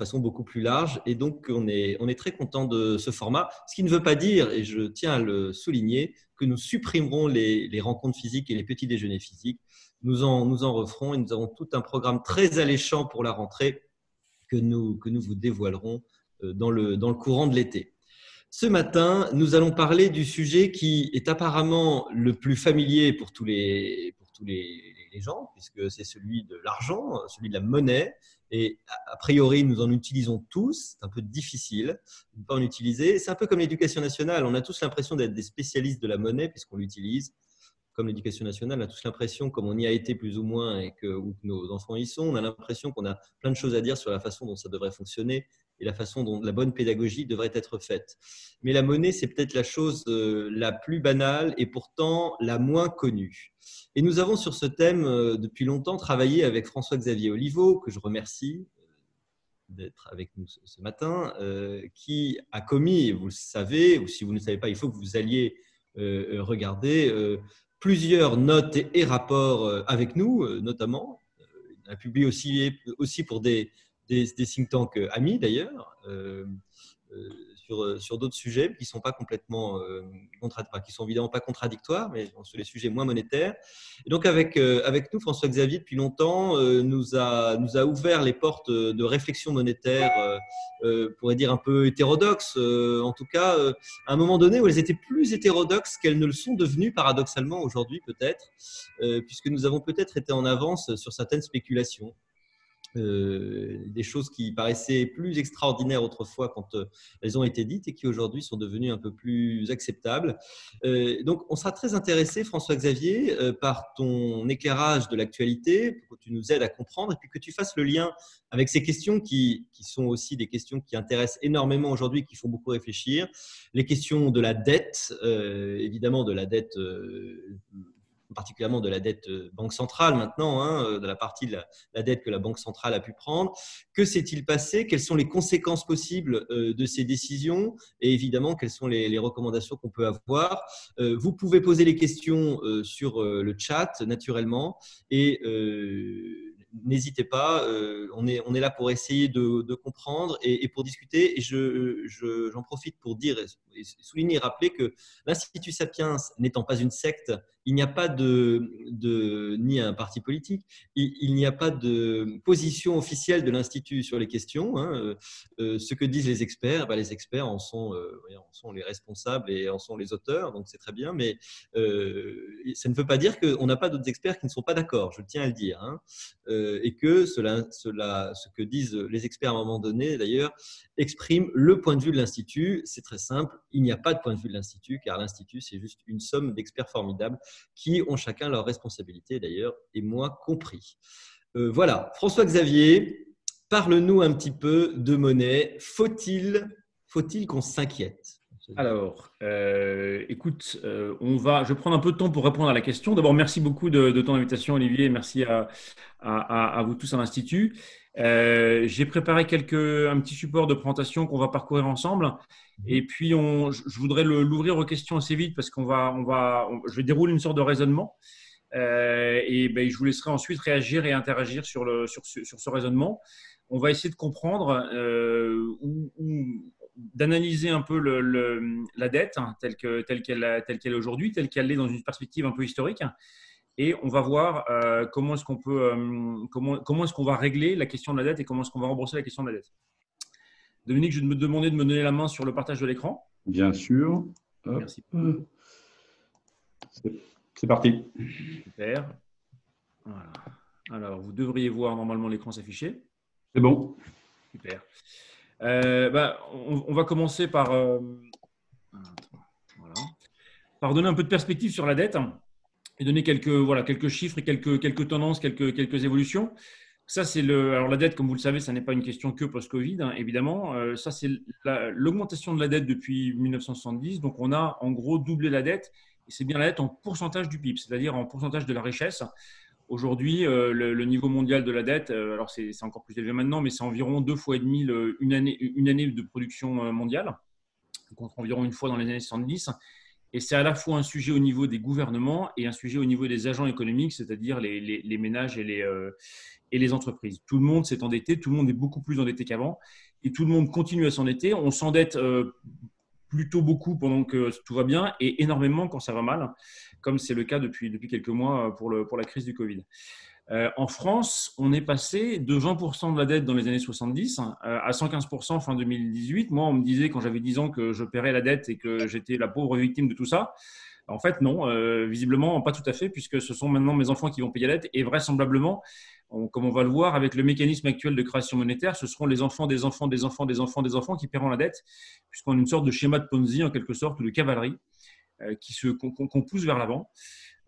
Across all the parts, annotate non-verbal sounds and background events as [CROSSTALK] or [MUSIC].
façon beaucoup plus large. Et donc, on est, on est très content de ce format. Ce qui ne veut pas dire, et je tiens à le souligner, que nous supprimerons les, les rencontres physiques et les petits déjeuners physiques. Nous en, nous en referons et nous avons tout un programme très alléchant pour la rentrée que nous, que nous vous dévoilerons euh, dans le, dans le courant de l'été. Ce matin, nous allons parler du sujet qui est apparemment le plus familier pour tous les, pour tous les, gens, puisque c'est celui de l'argent, celui de la monnaie. Et a priori, nous en utilisons tous. C'est un peu difficile de ne pas en utiliser. C'est un peu comme l'éducation nationale. On a tous l'impression d'être des spécialistes de la monnaie puisqu'on l'utilise. Comme l'éducation nationale, on a tous l'impression, comme on y a été plus ou moins et que, que nos enfants y sont, on a l'impression qu'on a plein de choses à dire sur la façon dont ça devrait fonctionner et la façon dont la bonne pédagogie devrait être faite. Mais la monnaie, c'est peut-être la chose euh, la plus banale et pourtant la moins connue. Et nous avons sur ce thème euh, depuis longtemps travaillé avec François-Xavier Oliveau, que je remercie euh, d'être avec nous ce matin, qui a commis, vous le savez, ou si vous ne le savez pas, il faut que vous alliez regarder plusieurs notes et, rapports avec nous, notamment. Il a publié aussi, aussi pour des, des, think tanks euh, amis d'ailleurs, euh, euh, sur, sur d'autres sujets qui sont pas complètement qui sont évidemment pas contradictoires, mais sur les sujets moins monétaires. Et donc avec avec nous, François Xavier depuis longtemps nous a nous a ouvert les portes de réflexion monétaire, pourrait dire un peu hétérodoxe, en tout cas à un moment donné où elles étaient plus hétérodoxes qu'elles ne le sont devenues paradoxalement aujourd'hui peut-être, puisque nous avons peut-être été en avance sur certaines spéculations. Euh, des choses qui paraissaient plus extraordinaires autrefois quand euh, elles ont été dites et qui aujourd'hui sont devenues un peu plus acceptables. Euh, donc, on sera très intéressé, François-Xavier, par ton éclairage de l'actualité, pour que tu nous aides à comprendre et puis que tu fasses le lien avec ces questions qui, qui sont aussi des questions qui intéressent énormément aujourd'hui, qui font beaucoup réfléchir. Les questions de la dette, évidemment de la dette particulièrement de la dette euh, banque centrale maintenant, hein, euh, de la partie de la, dette que la banque centrale a pu prendre. Que s'est-il passé? Quelles sont les conséquences possibles euh, de ces décisions? Et évidemment, quelles sont les, recommandations qu'on peut avoir? Vous pouvez poser les questions sur le chat, naturellement, et n'hésitez pas, on, est, on est là pour essayer de, comprendre et, pour discuter. Et je, j'en profite pour dire et souligner et rappeler que l'Institut Sapiens n'étant pas une secte, il n'y a pas de, ni un parti politique, il, n'y a pas de position officielle de l'Institut sur les questions. Hein. Euh, ce que disent les experts, bah, les experts en sont, euh, en sont, les responsables et en sont les auteurs, donc c'est très bien, mais euh, ça ne veut pas dire qu'on n'a pas d'autres experts qui ne sont pas d'accord, je tiens à le dire, hein. et que ce que disent les experts à un moment donné, d'ailleurs, exprime le point de vue de l'Institut. C'est très simple, il n'y a pas de point de vue de l'Institut, car l'Institut, c'est juste une somme d'experts formidables qui ont chacun leur responsabilité, d'ailleurs, et moi compris. Euh, voilà, François-Xavier, parle-nous un petit peu de monnaie. Faut-il faut qu'on s'inquiète? Alors, euh, écoute, euh, on va, je vais prendre un peu de temps pour répondre à la question. D'abord, merci beaucoup de, ton invitation, Olivier, merci à, à vous tous à l'Institut. Euh, j'ai préparé quelques, un petit support de présentation qu'on va parcourir ensemble. Mhm. Et puis, on, je voudrais l'ouvrir aux questions assez vite parce qu'on va, on va, je vais dérouler une sorte de raisonnement. Et ben, je vous laisserai ensuite réagir et interagir sur, le, sur, sur ce raisonnement. On va essayer de comprendre ou, d'analyser un peu le, la dette hein, telle qu'elle telle est aujourd'hui, telle qu'elle est dans une perspective un peu historique et on va voir euh, comment est-ce qu'on peut, euh, comment, comment est-ce qu'on va régler la question de la dette et comment est-ce qu'on va rembourser la question de la dette. Dominique, je vais me demander de me donner la main sur le partage de l'écran. Bien sûr. Merci. C'est parti. Super. Voilà. Alors, vous devriez voir normalement l'écran s'afficher. C'est bon. Super. Euh, bah, on, va commencer par, voilà. par donner un peu de perspective sur la dette et donner quelques, voilà, quelques chiffres et quelques, quelques tendances, quelques, quelques évolutions. Ça, c'est le. Alors, la dette, comme vous le savez, ça n'est pas une question que post-Covid, hein, évidemment. Euh, ça, c'est l'augmentation de la dette depuis 1970. Donc, on a en gros doublé la dette. Et c'est bien la dette en pourcentage du PIB, c'est-à-dire en pourcentage de la richesse. Aujourd'hui, euh, le, niveau mondial de la dette, euh, alors c'est encore plus élevé maintenant, mais c'est environ deux fois et demi une, année, de production mondiale, contre environ une fois dans les années 70. Et c'est à la fois un sujet au niveau des gouvernements et un sujet au niveau des agents économiques, c'est-à-dire les, ménages et les, euh, entreprises. Tout le monde s'est endetté, tout le monde est beaucoup plus endetté qu'avant et tout le monde continue à s'endetter. On s'endette euh, plutôt beaucoup pendant que tout va bien et énormément quand ça va mal, comme c'est le cas depuis, depuis quelques mois pour, le, pour la crise du Covid. Euh, en France, on est passé de 20% de la dette dans les années 70 euh, à 115% fin 2018. Moi, on me disait quand j'avais 10 ans que je paierais la dette et que j'étais la pauvre victime de tout ça. En fait, non, euh, visiblement, pas tout à fait, puisque ce sont maintenant mes enfants qui vont payer la dette. Et vraisemblablement, comme on va le voir avec le mécanisme actuel de création monétaire, ce seront les enfants des enfants des enfants des enfants des enfants qui paieront la dette, puisqu'on a une sorte de schéma de Ponzi, en quelque sorte, ou de cavalerie, qui se, qu'on, pousse vers l'avant.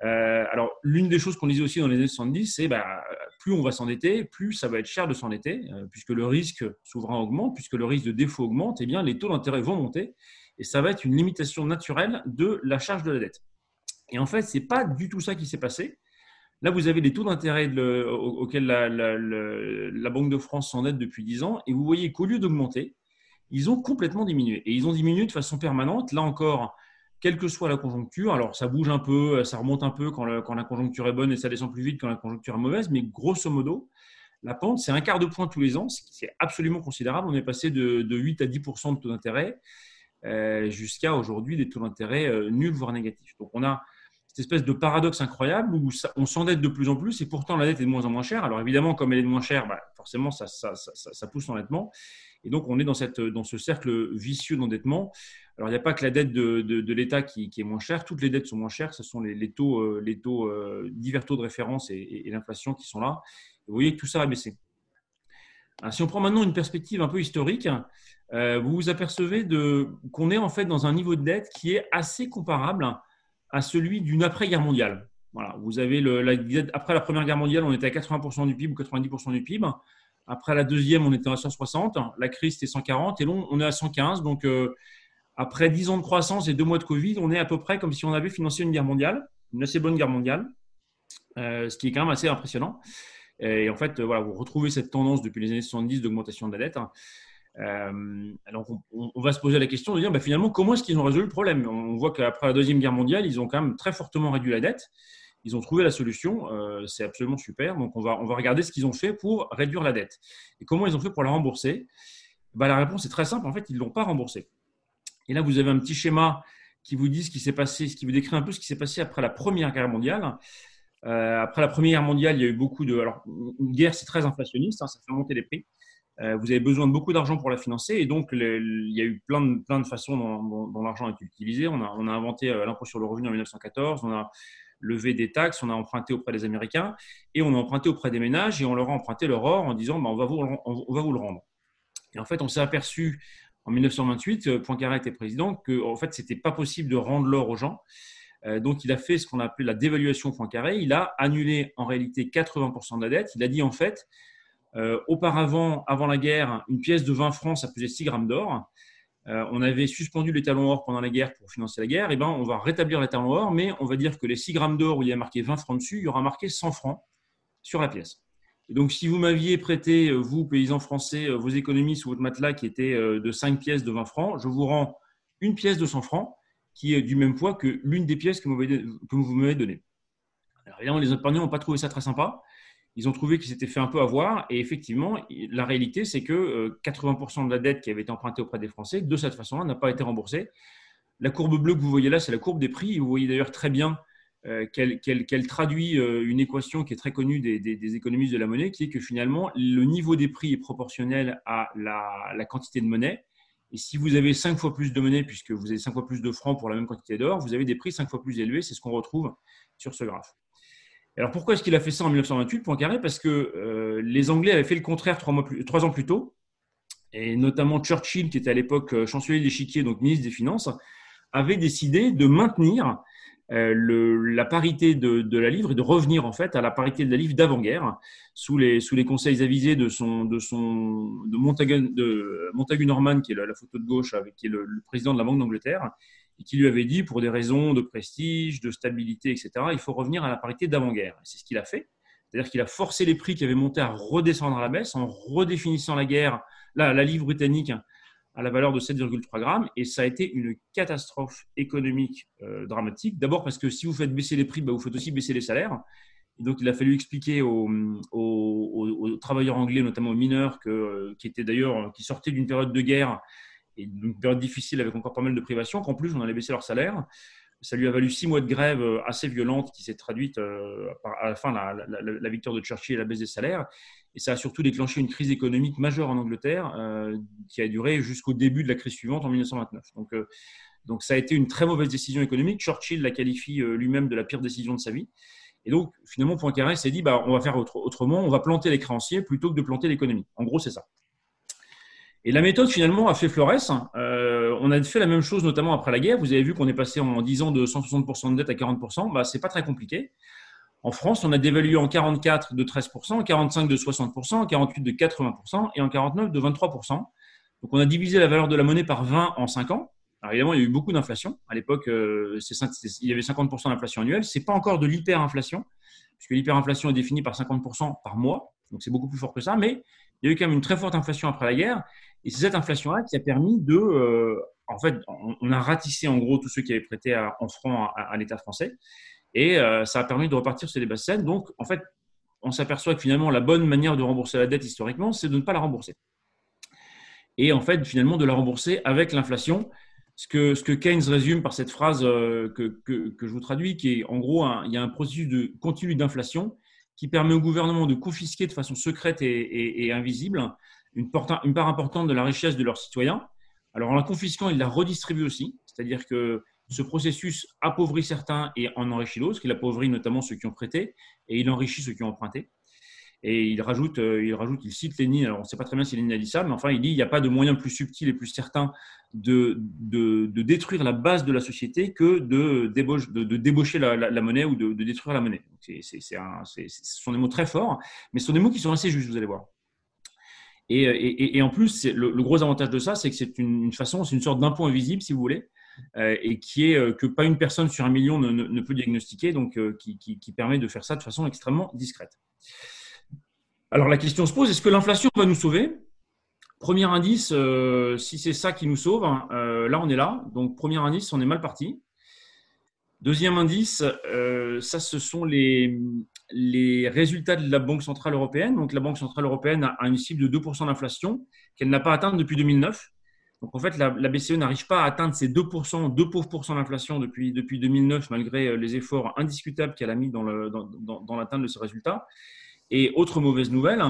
Euh, alors, l'une des choses qu'on disait aussi dans les années 70, c'est bah, plus on va s'endetter, plus ça va être cher de s'endetter, euh, puisque le risque souverain augmente, puisque le risque de défaut augmente, et eh bien les taux d'intérêt vont monter, et ça va être une limitation naturelle de la charge de la dette. Et en fait, ce n'est pas du tout ça qui s'est passé. Là, vous avez les taux d'intérêt auxquels la, la, Banque de France s'endette depuis 10 ans, et vous voyez qu'au lieu d'augmenter, ils ont complètement diminué. Et ils ont diminué de façon permanente. Là encore, quelle que soit la conjoncture. Alors, ça bouge un peu, ça remonte un peu quand, la conjoncture est bonne et ça descend plus vite quand la conjoncture est mauvaise, mais grosso modo, la pente, c'est un quart de point tous les ans, c'est absolument considérable. On est passé de, 8 à 10% de taux d'intérêt euh, jusqu'à aujourd'hui des taux d'intérêt euh, nuls, voire négatifs. Donc, on a cette espèce de paradoxe incroyable où on s'endette de plus en plus et pourtant la dette est de moins en moins chère. Alors, évidemment, comme elle est de moins chère, bah, forcément, ça, pousse l'endettement. Et donc, on est dans ce cercle vicieux d'endettement. Alors, il n'y a pas que la dette de, de, l'État qui, est moins chère. Toutes les dettes sont moins chères. Ce sont les, les taux, euh, les taux euh, divers taux de référence et, l'inflation qui sont là. vous voyez que tout ça a baissé. si on prend maintenant une perspective un peu historique, euh, vous vous apercevez qu'on est en fait dans un niveau de dette qui est assez comparable à celui d'une après-guerre mondiale. Voilà, vous avez la, après la Première Guerre mondiale, on était à 80% du PIB ou 90% du PIB. Après la deuxième, on était à 160. La crise, c'était 140. Et là, on est à 115. Donc, après 10 ans de croissance et deux mois de Covid, on est à peu près comme si on avait financé une guerre mondiale, une assez bonne guerre mondiale, euh, ce qui est quand même assez impressionnant. Et en fait, voilà, vous retrouvez cette tendance depuis les années 70 d'augmentation de la dette. Euh, alors, on, va se poser la question de dire bah, finalement, comment est-ce qu'ils ont résolu le problème? On voit qu'après la Deuxième Guerre mondiale, ils ont quand même très fortement réduit la dette. Ils ont trouvé la solution, euh, c'est absolument super. Donc, on va, on va regarder ce qu'ils ont fait pour réduire la dette. Et comment ils ont fait pour la rembourser? Bah, La réponse est très simple. En fait, ils ne l'ont pas remboursée. Et là, vous avez un petit schéma qui vous dit ce qui s'est passé, ce qui vous décrit un peu ce qui s'est passé après la Première Guerre mondiale. Euh, après la Première Guerre mondiale, il y a eu beaucoup de. Alors, une guerre, c'est très inflationniste, hein, ça fait monter les prix. Euh, vous avez besoin de beaucoup d'argent pour la financer, et donc il y a eu plein de, plein de façons dont, l'argent est utilisé. On a, inventé l'impôt sur le revenu en 1914, on a lever des taxes, on a emprunté auprès des Américains et on a emprunté auprès des ménages et on leur a emprunté leur or en disant bah, on, va vous, on va vous le rendre. Et en fait, on s'est aperçu en 1928, euh, Poincaré était président, que en fait, c'était pas possible de rendre l'or aux gens. Euh, donc, il a fait ce qu'on appelle la dévaluation Poincaré. Il a annulé en réalité 80% de la dette. Il a dit en fait, euh, auparavant, avant la guerre, une pièce de 20 francs, ça pesait 6 grammes d'or. On avait suspendu les talons or pendant la guerre pour financer la guerre, et eh ben, on va rétablir les talons or, mais on va dire que les 6 grammes d'or où il y a marqué 20 francs dessus, il y aura marqué 100 francs sur la pièce. Et donc, si vous m'aviez prêté, euh, vous, paysans français, euh, vos économies sous votre matelas qui étaient de 5 pièces de 20 francs, je vous rends une pièce de 100 francs qui est du même poids que l'une des pièces que vous m'avez données. Alors, évidemment, les épargnants n'ont pas trouvé ça très sympa ils ont trouvé qu'ils s'étaient fait un peu avoir. Et effectivement, la réalité, c'est que 80% euh, de la dette qui avait été empruntée auprès des Français, de cette façon-là, n'a pas été remboursée. La courbe bleue que vous voyez là, c'est la courbe des prix. Vous voyez d'ailleurs très bien euh, qu'elle traduit euh, une équation qui est très connue des, économistes de la monnaie, qui est que finalement, le niveau des prix est proportionnel à la, quantité de monnaie. Et si vous avez 5 fois plus de monnaie, puisque vous avez 5 fois plus de francs pour la même quantité d'or, vous avez des prix 5 fois plus élevés. C'est ce qu'on retrouve sur ce graphe. Alors pourquoi est-ce qu'il a fait ça en 1928, Poincaré Parce que euh, les Anglais avaient fait le contraire trois, mois trois ans plus tôt, et notamment Churchill, qui était à l'époque chancelier d'échiquier, donc ministre des Finances, avait décidé de maintenir le, la parité de, la livre et de revenir en fait à la parité de la livre d'avant-guerre sous les, conseils avisés de Montagu, Norman qui est la, photo de gauche avec qui est le, président de la Banque d'Angleterre et qui lui avait dit, pour des raisons de prestige, de stabilité, etc., il faut revenir à la parité d'avant-guerre. C'est ce qu'il a fait. C'est-à-dire qu'il a forcé les prix qui avaient monté à redescendre à la baisse en redéfinissant la guerre, la livre britannique à la valeur de 7,3 grammes. Et ça a été une catastrophe économique euh, dramatique. D'abord parce que si vous faites baisser les prix, bah, vous faites aussi baisser les salaires. donc, il a fallu expliquer aux, travailleurs anglais, notamment aux mineurs, que, qui étaient d'ailleurs, qui sortaient d'une période de guerre et d'une période difficile avec encore pas mal de privations, qu'en plus, on allait baisser leur salaire. Ça lui a valu six mois de grève euh, assez violente qui s'est traduite euh, à la fin la, victoire de Churchill et la baisse des salaires. Et ça a surtout déclenché une crise économique majeure en Angleterre euh, qui a duré jusqu'au début de la crise suivante en 1929. Donc, donc ça a été une très mauvaise décision économique. Churchill la qualifie lui-même de la pire décision de sa vie. Et donc, finalement, Poincaré s'est dit, bah, on va faire autrement, on va planter les créanciers plutôt que de planter l'économie. En gros, c'est ça. Et la méthode, finalement, a fait florès. Euh, on a fait la même chose, notamment après la guerre. Vous avez vu qu'on est passé en 10 ans de 160% de dette à 40%. Bah, ce n'est pas très compliqué. En France, on a dévalué en 44 de 13%, en 45 de 60%, en 48 de 80% et en 49 de 23%. Donc, on a divisé la valeur de la monnaie par 20 en 5 ans. Alors évidemment, il y a eu beaucoup d'inflation. À l'époque, euh, il y avait 50% d'inflation annuelle. Ce n'est pas encore de l'hyperinflation, puisque l'hyperinflation est définie par 50% par mois. Donc c'est beaucoup plus fort que ça. Mais il y a eu quand même une très forte inflation après la guerre. Et c'est cette inflation-là qui a permis de. Euh, en fait, on, a ratissé en gros tous ceux qui avaient prêté en francs à, l'État français. Et euh, ça a permis de repartir sur les basses scènes. Donc, en fait, on s'aperçoit que finalement, la bonne manière de rembourser la dette historiquement, c'est de ne pas la rembourser. Et en fait, finalement, de la rembourser avec l'inflation ce que, Keynes résume par cette phrase euh, que, que, je vous traduis, qui est en gros, il y a un processus de continu d'inflation qui permet au gouvernement de confisquer de façon secrète et, invisible une, part importante de la richesse de leurs citoyens. Alors en la confisquant, il la redistribue aussi, c'est-à-dire que ce processus appauvrit certains et en enrichit d'autres, qu'il appauvrit notamment ceux qui ont prêté et il enrichit ceux qui ont emprunté. Et il rajoute, euh, il rajoute, il cite Lénine. Alors, on ne sait pas très bien si Lénine a dit ça, mais enfin, il dit il n'y a pas de moyen plus subtil et plus certain de, détruire la base de la société que de, débaucher la, monnaie ou de, détruire la monnaie. Ce sont des mots très forts, mais ce sont des mots qui sont assez justes, vous allez voir. Et, en plus, le, gros avantage de ça, c'est que c'est une, façon, c'est une sorte d'impôt invisible, si vous voulez, et qui est euh, que pas une personne sur un million ne, peut diagnostiquer, donc qui, qui, permet de faire ça de façon extrêmement discrète. Alors la question se pose, est-ce que l'inflation va nous sauver? Premier indice, euh, si c'est ça qui nous sauve, hein, euh, là on est là. Donc premier indice, on est mal parti. Deuxième indice, euh, ça ce sont les, les résultats de la Banque Centrale Européenne. Donc la Banque Centrale Européenne a une cible de 2% d'inflation qu'elle n'a pas atteinte depuis 2009. Donc en fait, la, BCE n'arrive pas à atteindre ces 2%, 2 pauvres pourcents d'inflation depuis, depuis 2009, malgré les efforts indiscutables qu'elle a mis dans l'atteinte de ces résultats. Et autre mauvaise nouvelle,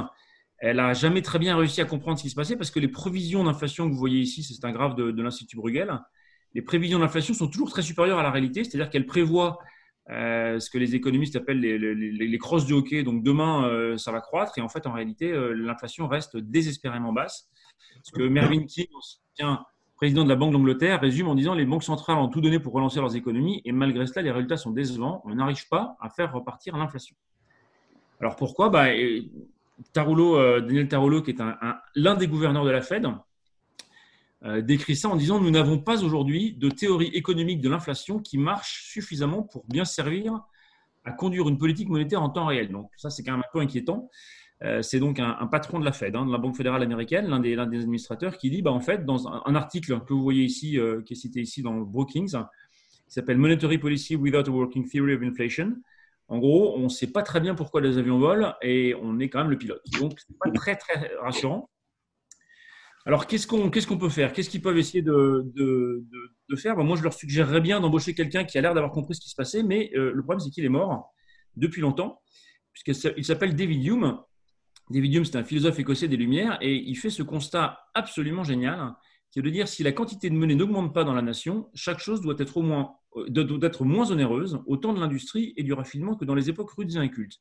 elle n'a jamais très bien réussi à comprendre ce qui se passait parce que les prévisions d'inflation que vous voyez ici, c'est un graphe de, l'Institut Bruegel, les prévisions d'inflation sont toujours très supérieures à la réalité, c'est-à-dire qu'elles prévoient euh, ce que les économistes appellent les, crosses du hockey. Donc demain, euh, ça va croître et en fait, en réalité, euh, l'inflation reste désespérément basse. Ce que Mervyn King, ancien président de la Banque d'Angleterre, résume en disant les banques centrales ont tout donné pour relancer leurs économies et malgré cela, les résultats sont décevants. On n'arrive pas à faire repartir l'inflation. Alors pourquoi? Bah, Daniel Tarullo, qui est l'un des gouverneurs de la Fed, décrit ça en disant Nous n'avons pas aujourd'hui de théorie économique de l'inflation qui marche suffisamment pour bien servir à conduire une politique monétaire en temps réel. Donc ça, c'est quand même un peu inquiétant. Euh, c'est donc un, patron de la Fed, hein, de la Banque fédérale américaine, l'un des, administrateurs, qui dit, bah, en fait, dans un, article que vous voyez ici, qui est cité ici dans Brookings, qui s'appelle Monetary Policy Without a Working Theory of Inflation, en gros, on ne sait pas très bien pourquoi les avions volent et on est quand même le pilote. Donc, ce n'est pas très, très rassurant. Alors, qu'est-ce qu'on peut faire? Qu'est-ce qu'ils peuvent essayer de, faire? Moi, je leur suggérerais bien d'embaucher quelqu'un qui a l'air d'avoir compris ce qui se passait, mais euh, le problème, c'est qu'il est mort depuis longtemps, puisqu'il s'appelle David Hume. David Hume, c'est un philosophe écossais des Lumières, et il fait ce constat absolument génial, qui est de dire si la quantité de monnaie n'augmente pas dans la nation, chaque chose doit être au moins d'être moins onéreuse au temps de l'industrie et du raffinement que dans les époques rudes et incultes.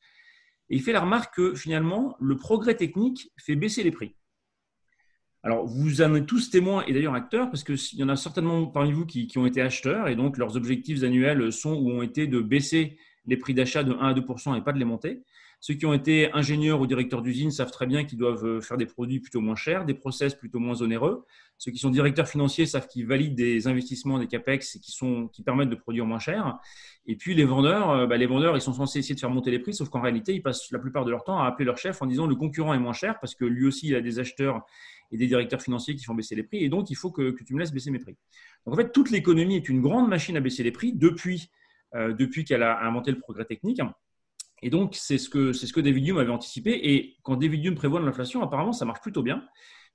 Et il fait la remarque que finalement, le progrès technique fait baisser les prix. Alors, vous en êtes tous témoins et d'ailleurs acteurs, parce qu'il y en a certainement parmi vous qui, ont été acheteurs, et donc leurs objectifs annuels sont ou ont été de baisser les prix d'achat de 1 à 2 et pas de les monter. Ceux qui ont été ingénieurs ou directeurs d'usine savent très bien qu'ils doivent euh, faire des produits plutôt moins chers, des process plutôt moins onéreux. Ceux qui sont directeurs financiers savent qu'ils valident des investissements, des capex qui, sont, qui permettent de produire moins cher. Et puis les vendeurs, euh, bah, les vendeurs, ils sont censés essayer de faire monter les prix, sauf qu'en réalité, ils passent la plupart de leur temps à appeler leur chef en disant le concurrent est moins cher parce que lui aussi, il a des acheteurs et des directeurs financiers qui font baisser les prix. Et donc, il faut que, tu me laisses baisser mes prix. Donc, en fait, toute l'économie est une grande machine à baisser les prix depuis, euh, depuis qu'elle a inventé le progrès technique. Et donc, c'est ce que, c'est ce que David Hume avait anticipé. Et quand David Hume prévoit l'inflation, apparemment, ça marche plutôt bien.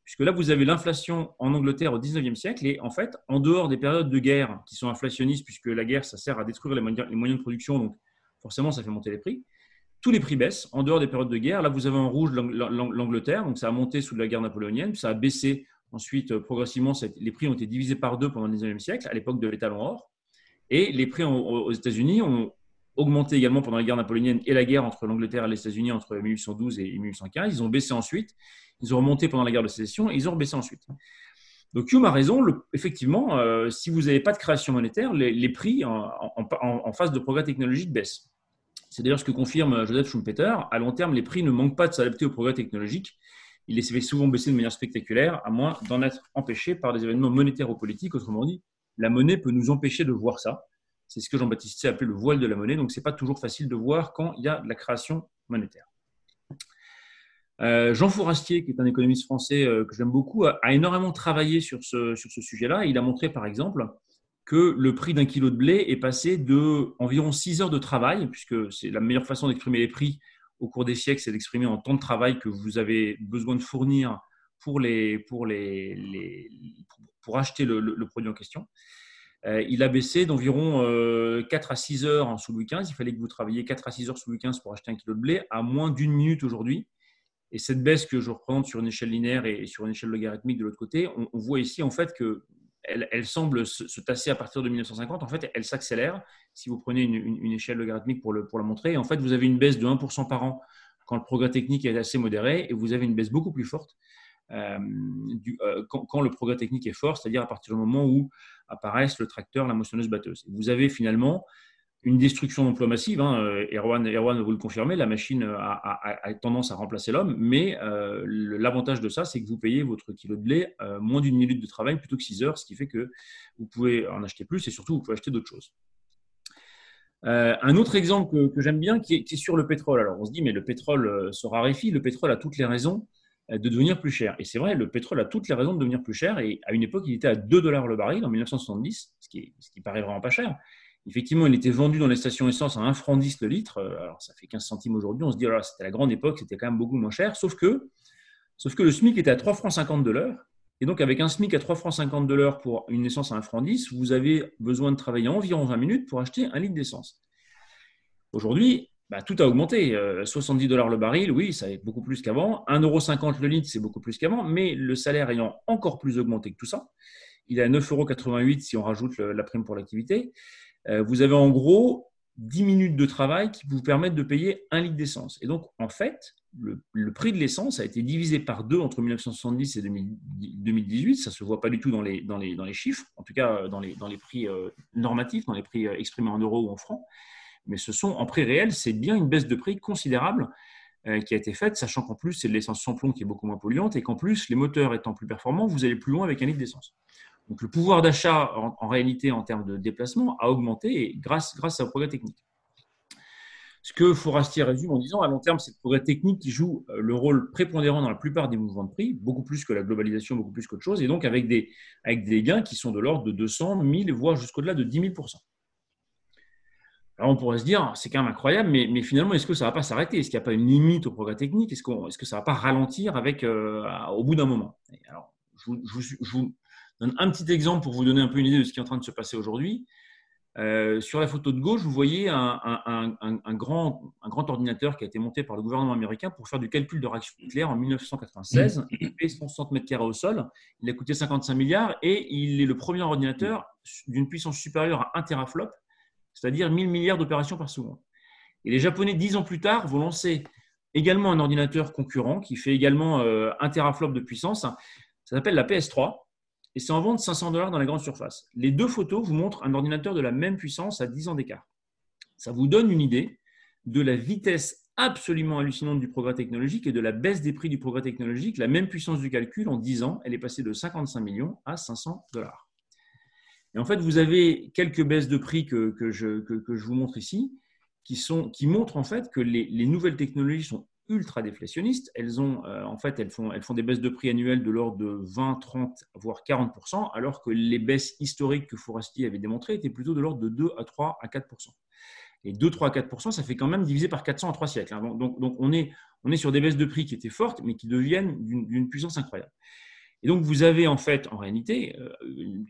Puisque là, vous avez l'inflation en Angleterre au 19e siècle. Et en fait, en dehors des périodes de guerre qui sont inflationnistes, puisque la guerre, ça sert à détruire les moyens de production, donc forcément, ça fait monter les prix. Tous les prix baissent en dehors des périodes de guerre. Là, vous avez en rouge l'Angleterre, donc ça a monté sous la guerre napoléonienne, ça a baissé ensuite euh, progressivement. Les prix ont été divisés par deux pendant le 19e siècle, à l'époque de l'étalon or. Et les prix aux États-Unis ont augmenté également pendant la guerre napoléonienne et la guerre entre l'Angleterre et les États-Unis entre 1812 et 1815. Ils ont baissé ensuite. Ils ont remonté pendant la guerre de sécession et ils ont rebaissé ensuite. Donc Hume a raison. effectivement, euh, si vous n'avez pas de création monétaire, les, prix en, phase de progrès technologique baissent. C'est d'ailleurs ce que confirme Joseph Schumpeter. À long terme, les prix ne manquent pas de s'adapter au progrès technologique. Il les fait souvent baisser de manière spectaculaire, à moins d'en être empêché par des événements monétaires ou politiques. Autrement dit, la monnaie peut nous empêcher de voir ça. C'est ce que Jean-Baptiste a appelé le voile de la monnaie. Donc, ce n'est pas toujours facile de voir quand il y a de la création monétaire. Euh, Jean Fourastier, qui est un économiste français euh, que j'aime beaucoup, a, énormément travaillé sur ce, sur ce sujet-là. Il a montré, par exemple, que le prix d'un kilo de blé est passé de environ 6 heures de travail, puisque c'est la meilleure façon d'exprimer les prix au cours des siècles, c'est d'exprimer en temps de travail que vous avez besoin de fournir pour, acheter le, produit en question. Euh, il a baissé d'environ 4 à 6 heures sous Louis XV. Il fallait que vous travailliez 4 à 6 heures sous Louis XV pour acheter un kilo de blé à moins d'une minute aujourd'hui. Et cette baisse que je représente sur une échelle linéaire et sur une échelle logarithmique de l'autre côté, on, voit ici en fait que elle, semble se, tasser à partir de 1950. En fait, elle s'accélère si vous prenez une, échelle logarithmique pour, la montrer. En fait, vous avez une baisse de 1% par an quand le progrès technique est assez modéré et vous avez une baisse beaucoup plus forte euh, euh, quand, le progrès technique est fort, c'est-à-dire à partir du moment où apparaissent le tracteur, la moissonneuse batteuse. Vous avez finalement une destruction d'emplois massive. Hein, euh, Erwan, Erwan vous le confirmer, la machine a, tendance à remplacer l'homme, mais euh, l'avantage de ça, c'est que vous payez votre kilo de euh, moins d'une minute de travail plutôt que 6 heures, ce qui fait que vous pouvez en acheter plus et surtout vous pouvez acheter d'autres choses. un autre exemple que, j'aime bien, qui est, sur le pétrole. Alors on se dit, mais le pétrole se raréfie, le pétrole a toutes les raisons de devenir plus cher. Et c'est vrai, le pétrole a toutes les raisons de devenir plus cher. Et à une époque, il était à 2 dollars le baril en 1970, ce qui, ce qui paraît vraiment pas cher. Effectivement, il était vendu dans les stations essence à 1 franc 10 le litre. Euh, alors, ça fait 15 centimes aujourd'hui. On se dit, alors, c'était la grande époque, c'était quand même beaucoup moins cher. Sauf que, le SMIC était à 3 francs 50 de l'heure. Et donc, avec un SMIC à 3 francs 50 de l'heure pour une essence à 1 franc 10, vous avez besoin de travailler environ 20 minutes pour acheter un litre d'essence. Aujourd'hui, bah, tout a augmenté. 70 euh, dollars le baril, oui, ça est beaucoup plus qu'avant. 1,50 euro le litre, c'est beaucoup plus qu'avant. Mais le salaire ayant encore plus augmenté que tout ça, il est à 9,88 euros si on rajoute la prime pour l'activité. Euh, vous avez en gros 10 minutes de travail qui vous permettent de payer un litre d'essence. Et donc, en fait, le, prix de l'essence a été divisé par deux entre 1970 et 2018. Ça ne se voit pas du tout dans les, dans les, dans les chiffres, en tout cas dans les, dans les prix euh, normatifs, dans les prix euh, exprimés en euros ou en francs. Mais ce sont, en prix réel, c'est bien une baisse de prix considérable qui a été faite, sachant qu'en plus, c'est de l'essence sans plomb qui est beaucoup moins polluante et qu'en plus, les moteurs étant plus performants, vous allez plus loin avec un litre d'essence. Donc le pouvoir d'achat, en, réalité, en termes de déplacement, a augmenté grâce, au progrès technique. Ce que Forastier résume en disant, à long terme, c'est le progrès technique qui joue euh, le rôle prépondérant dans la plupart des mouvements de prix, beaucoup plus que la globalisation, beaucoup plus qu'autre chose, et donc avec des, avec des gains qui sont de l'ordre de 200, 1000, voire jusqu'au-delà de 10 000% alors on pourrait se dire, c'est quand même incroyable, mais, mais finalement, est-ce que ça ne va pas s'arrêter? Est-ce qu'il n'y a pas une limite au progrès technique? Est-ce est que ça ne va pas ralentir avec, euh, au bout d'un moment? Alors, je vous, donne un petit exemple pour vous donner un peu une idée de ce qui est en train de se passer aujourd'hui. Euh, sur la photo de gauche, vous voyez un, grand, ordinateur qui a été monté par le gouvernement américain pour faire du calcul de réaction nucléaire en 1996. Il fait 160 mètres carrés au sol. Il a coûté 55 milliards et il est le premier ordinateur d'une puissance supérieure à 1 teraflop, c'est-à-dire 1000 milliards d'opérations par seconde. Et les Japonais, dix ans plus tard, vont lancer également un ordinateur concurrent qui fait également 1 euh, teraflop de puissance. Ça s'appelle la PS3 et c'est en vente 500 dollars dans la grande surface. Les deux photos vous montrent un ordinateur de la même puissance à 10 ans d'écart. Ça vous donne une idée de la vitesse absolument hallucinante du progrès technologique et de la baisse des prix du progrès technologique. La même puissance du calcul, en 10 ans, elle est passée de 55 millions à 500 dollars. Et en fait, vous avez quelques baisses de prix que, je, vous montre ici, qui, montrent en fait que les nouvelles technologies sont ultra déflationnistes. Elles, ont, euh, en fait, elles, font, elles font des baisses de prix annuelles de l'ordre de 20, 30, voire 40% alors que les baisses historiques que Forestier avait démontrées étaient plutôt de l'ordre de 2 à 3 à 4% Et 2, 3, 4 ça fait quand même divisé par 400 en 3 siècles. Hein. Donc, donc, on, est, on est sur des baisses de prix qui étaient fortes, mais qui deviennent d'une puissance incroyable. Et donc, vous avez en fait, en réalité, euh,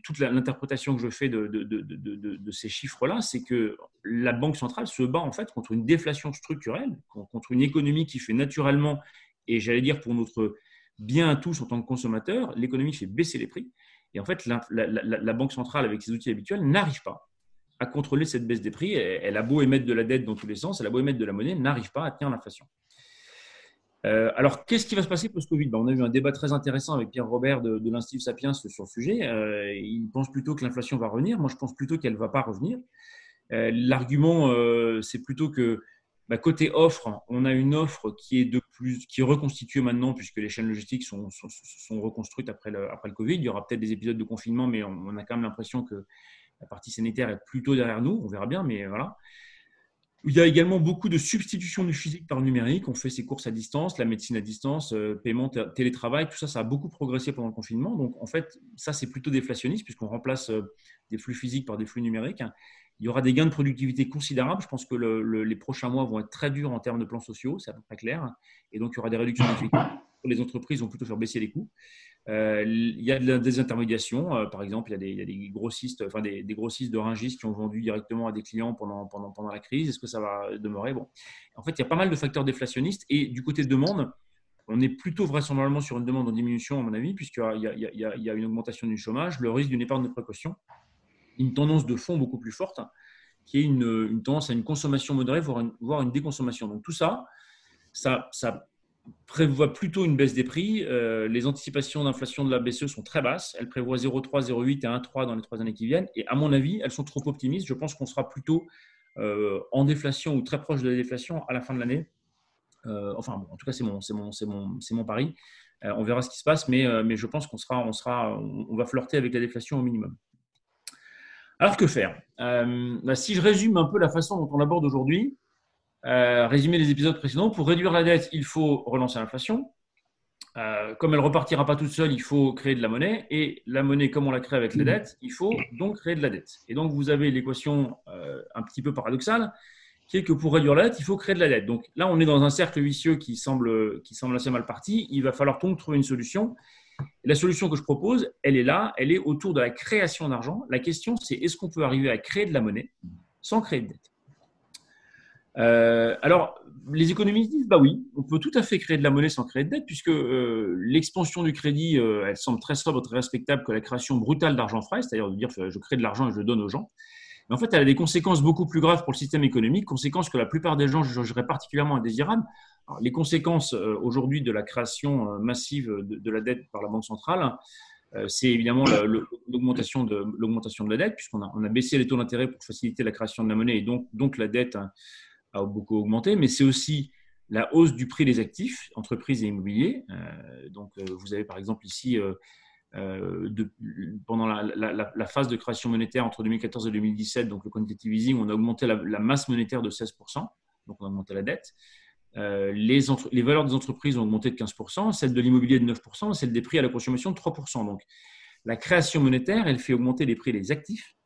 toute l'interprétation que je fais de, ces chiffres-là, c'est que la Banque centrale se bat en fait contre une déflation structurelle, contre une économie qui fait naturellement, et j'allais dire pour notre bien à tous en tant que consommateurs, l'économie fait baisser les prix. Et en fait, la, Banque centrale, avec ses outils habituels, n'arrive pas à contrôler cette baisse des prix. Elle a beau émettre de la dette dans tous les sens, elle a beau émettre de la monnaie, n'arrive pas à tenir l'inflation. Euh, alors, qu'est-ce qui va se passer post-Covid? Ben, On a eu un débat très intéressant avec Pierre Robert de, l'Institut Sapiens sur le sujet. Euh, il pense plutôt que l'inflation va revenir. Moi, je pense plutôt qu'elle ne va pas revenir. Euh, l'argument, c'est plutôt que bah, côté offre, on a une offre qui est de plus, qui est reconstituée maintenant puisque les chaînes logistiques sont, sont, reconstruites après le, après le Covid. Il y aura peut-être des épisodes de confinement, mais on, a quand même l'impression que la partie sanitaire est plutôt derrière nous. On verra bien, mais voilà. Il y a également beaucoup de substitution du physique par le numérique. On fait ses courses à distance, la médecine à distance, euh, paiement, télétravail, tout ça, ça a beaucoup progressé pendant le confinement. Donc, en fait, ça, c'est plutôt déflationniste puisqu'on remplace euh, des flux physiques par des flux numériques. Il y aura des gains de productivité considérables. Je pense que les prochains mois vont être très durs en termes de plans sociaux, c'est à peu près clair. Et donc, il y aura des réductions d'effectifs. Les entreprises vont plutôt faire baisser les coûts. Euh, il y a de la. Euh, par exemple, il y a des, il a grossistes, enfin des, grossistes de ringis qui ont vendu directement à des clients pendant, pendant, pendant la crise. Est-ce que ça va demeurer? Bon. En fait, il y a pas mal de facteurs déflationnistes. Et du côté de demande, on est plutôt vraisemblablement sur une demande en diminution, à mon avis, puisqu'il y, y, y, a une augmentation du chômage, le risque d'une épargne de précaution une tendance de fond beaucoup plus forte, qui est une, tendance à une consommation modérée, voire une, voire une, déconsommation. Donc tout ça, ça, ça prévoit plutôt une baisse des prix. Euh, les anticipations d'inflation de la BCE sont très basses. Elles prévoient 0,3, 0,8 et 1,3 dans les trois années qui viennent. Et à mon avis, elles sont trop optimistes. Je pense qu'on sera plutôt euh, en déflation ou très proche de la déflation à la fin de l'année. Euh, enfin, bon, en tout cas, c'est mon, mon, mon, mon pari. on verra ce qui se passe, mais, mais je pense qu'on sera, on sera, on va flirter avec la déflation au minimum. Alors que faire? Bah, Si je résume un peu la façon dont on l'aborde aujourd'hui, euh, résumer les épisodes précédents, pour réduire la dette, il faut relancer l'inflation. Euh, comme elle repartira pas toute seule, il faut créer de la monnaie. Et la monnaie, comme on la crée avec la dette, il faut donc créer de la dette. Et donc, vous avez l'équation un petit peu paradoxale, qui est que pour réduire la dette, il faut créer de la dette. Donc là, on est dans un cercle vicieux qui semble, qui semble assez mal parti. Il va falloir donc trouver une solution. La solution que je propose, elle est là, elle est autour de la création d'argent. La question, c'est est-ce qu'on peut arriver à créer de la monnaie sans créer de dette? Euh, alors, les économistes disent bah oui, on peut tout à fait créer de la monnaie sans créer de dette, puisque euh, l'expansion du crédit, euh, elle semble très sobre, très respectable que la création brutale d'argent frais, c'est-à-dire de dire je crée de l'argent et je le donne aux gens. Mais en fait, elle a des conséquences beaucoup plus graves pour le système économique, conséquences que la plupart des gens jugeraient particulièrement indésirables les conséquences aujourd'hui de la création massive de, la dette par la Banque centrale, c'est évidemment l'augmentation de, de, la dette, puisqu'on a, baissé les taux d'intérêt pour faciliter la création de la monnaie, et donc, donc la dette a, beaucoup augmenté, mais c'est aussi la hausse du prix des actifs, entreprises et immobiliers. donc, vous avez par exemple ici, de, pendant la, phase de création monétaire entre 2014 et 2017, donc le quantitative easing, on a augmenté la, masse monétaire de 16%, donc on a augmenté la dette. Euh, les, les, valeurs des entreprises ont augmenté de 15%, celles de l'immobilier de 9%, celles des prix à la consommation de 3%. Donc, la création monétaire, elle fait augmenter les prix des actifs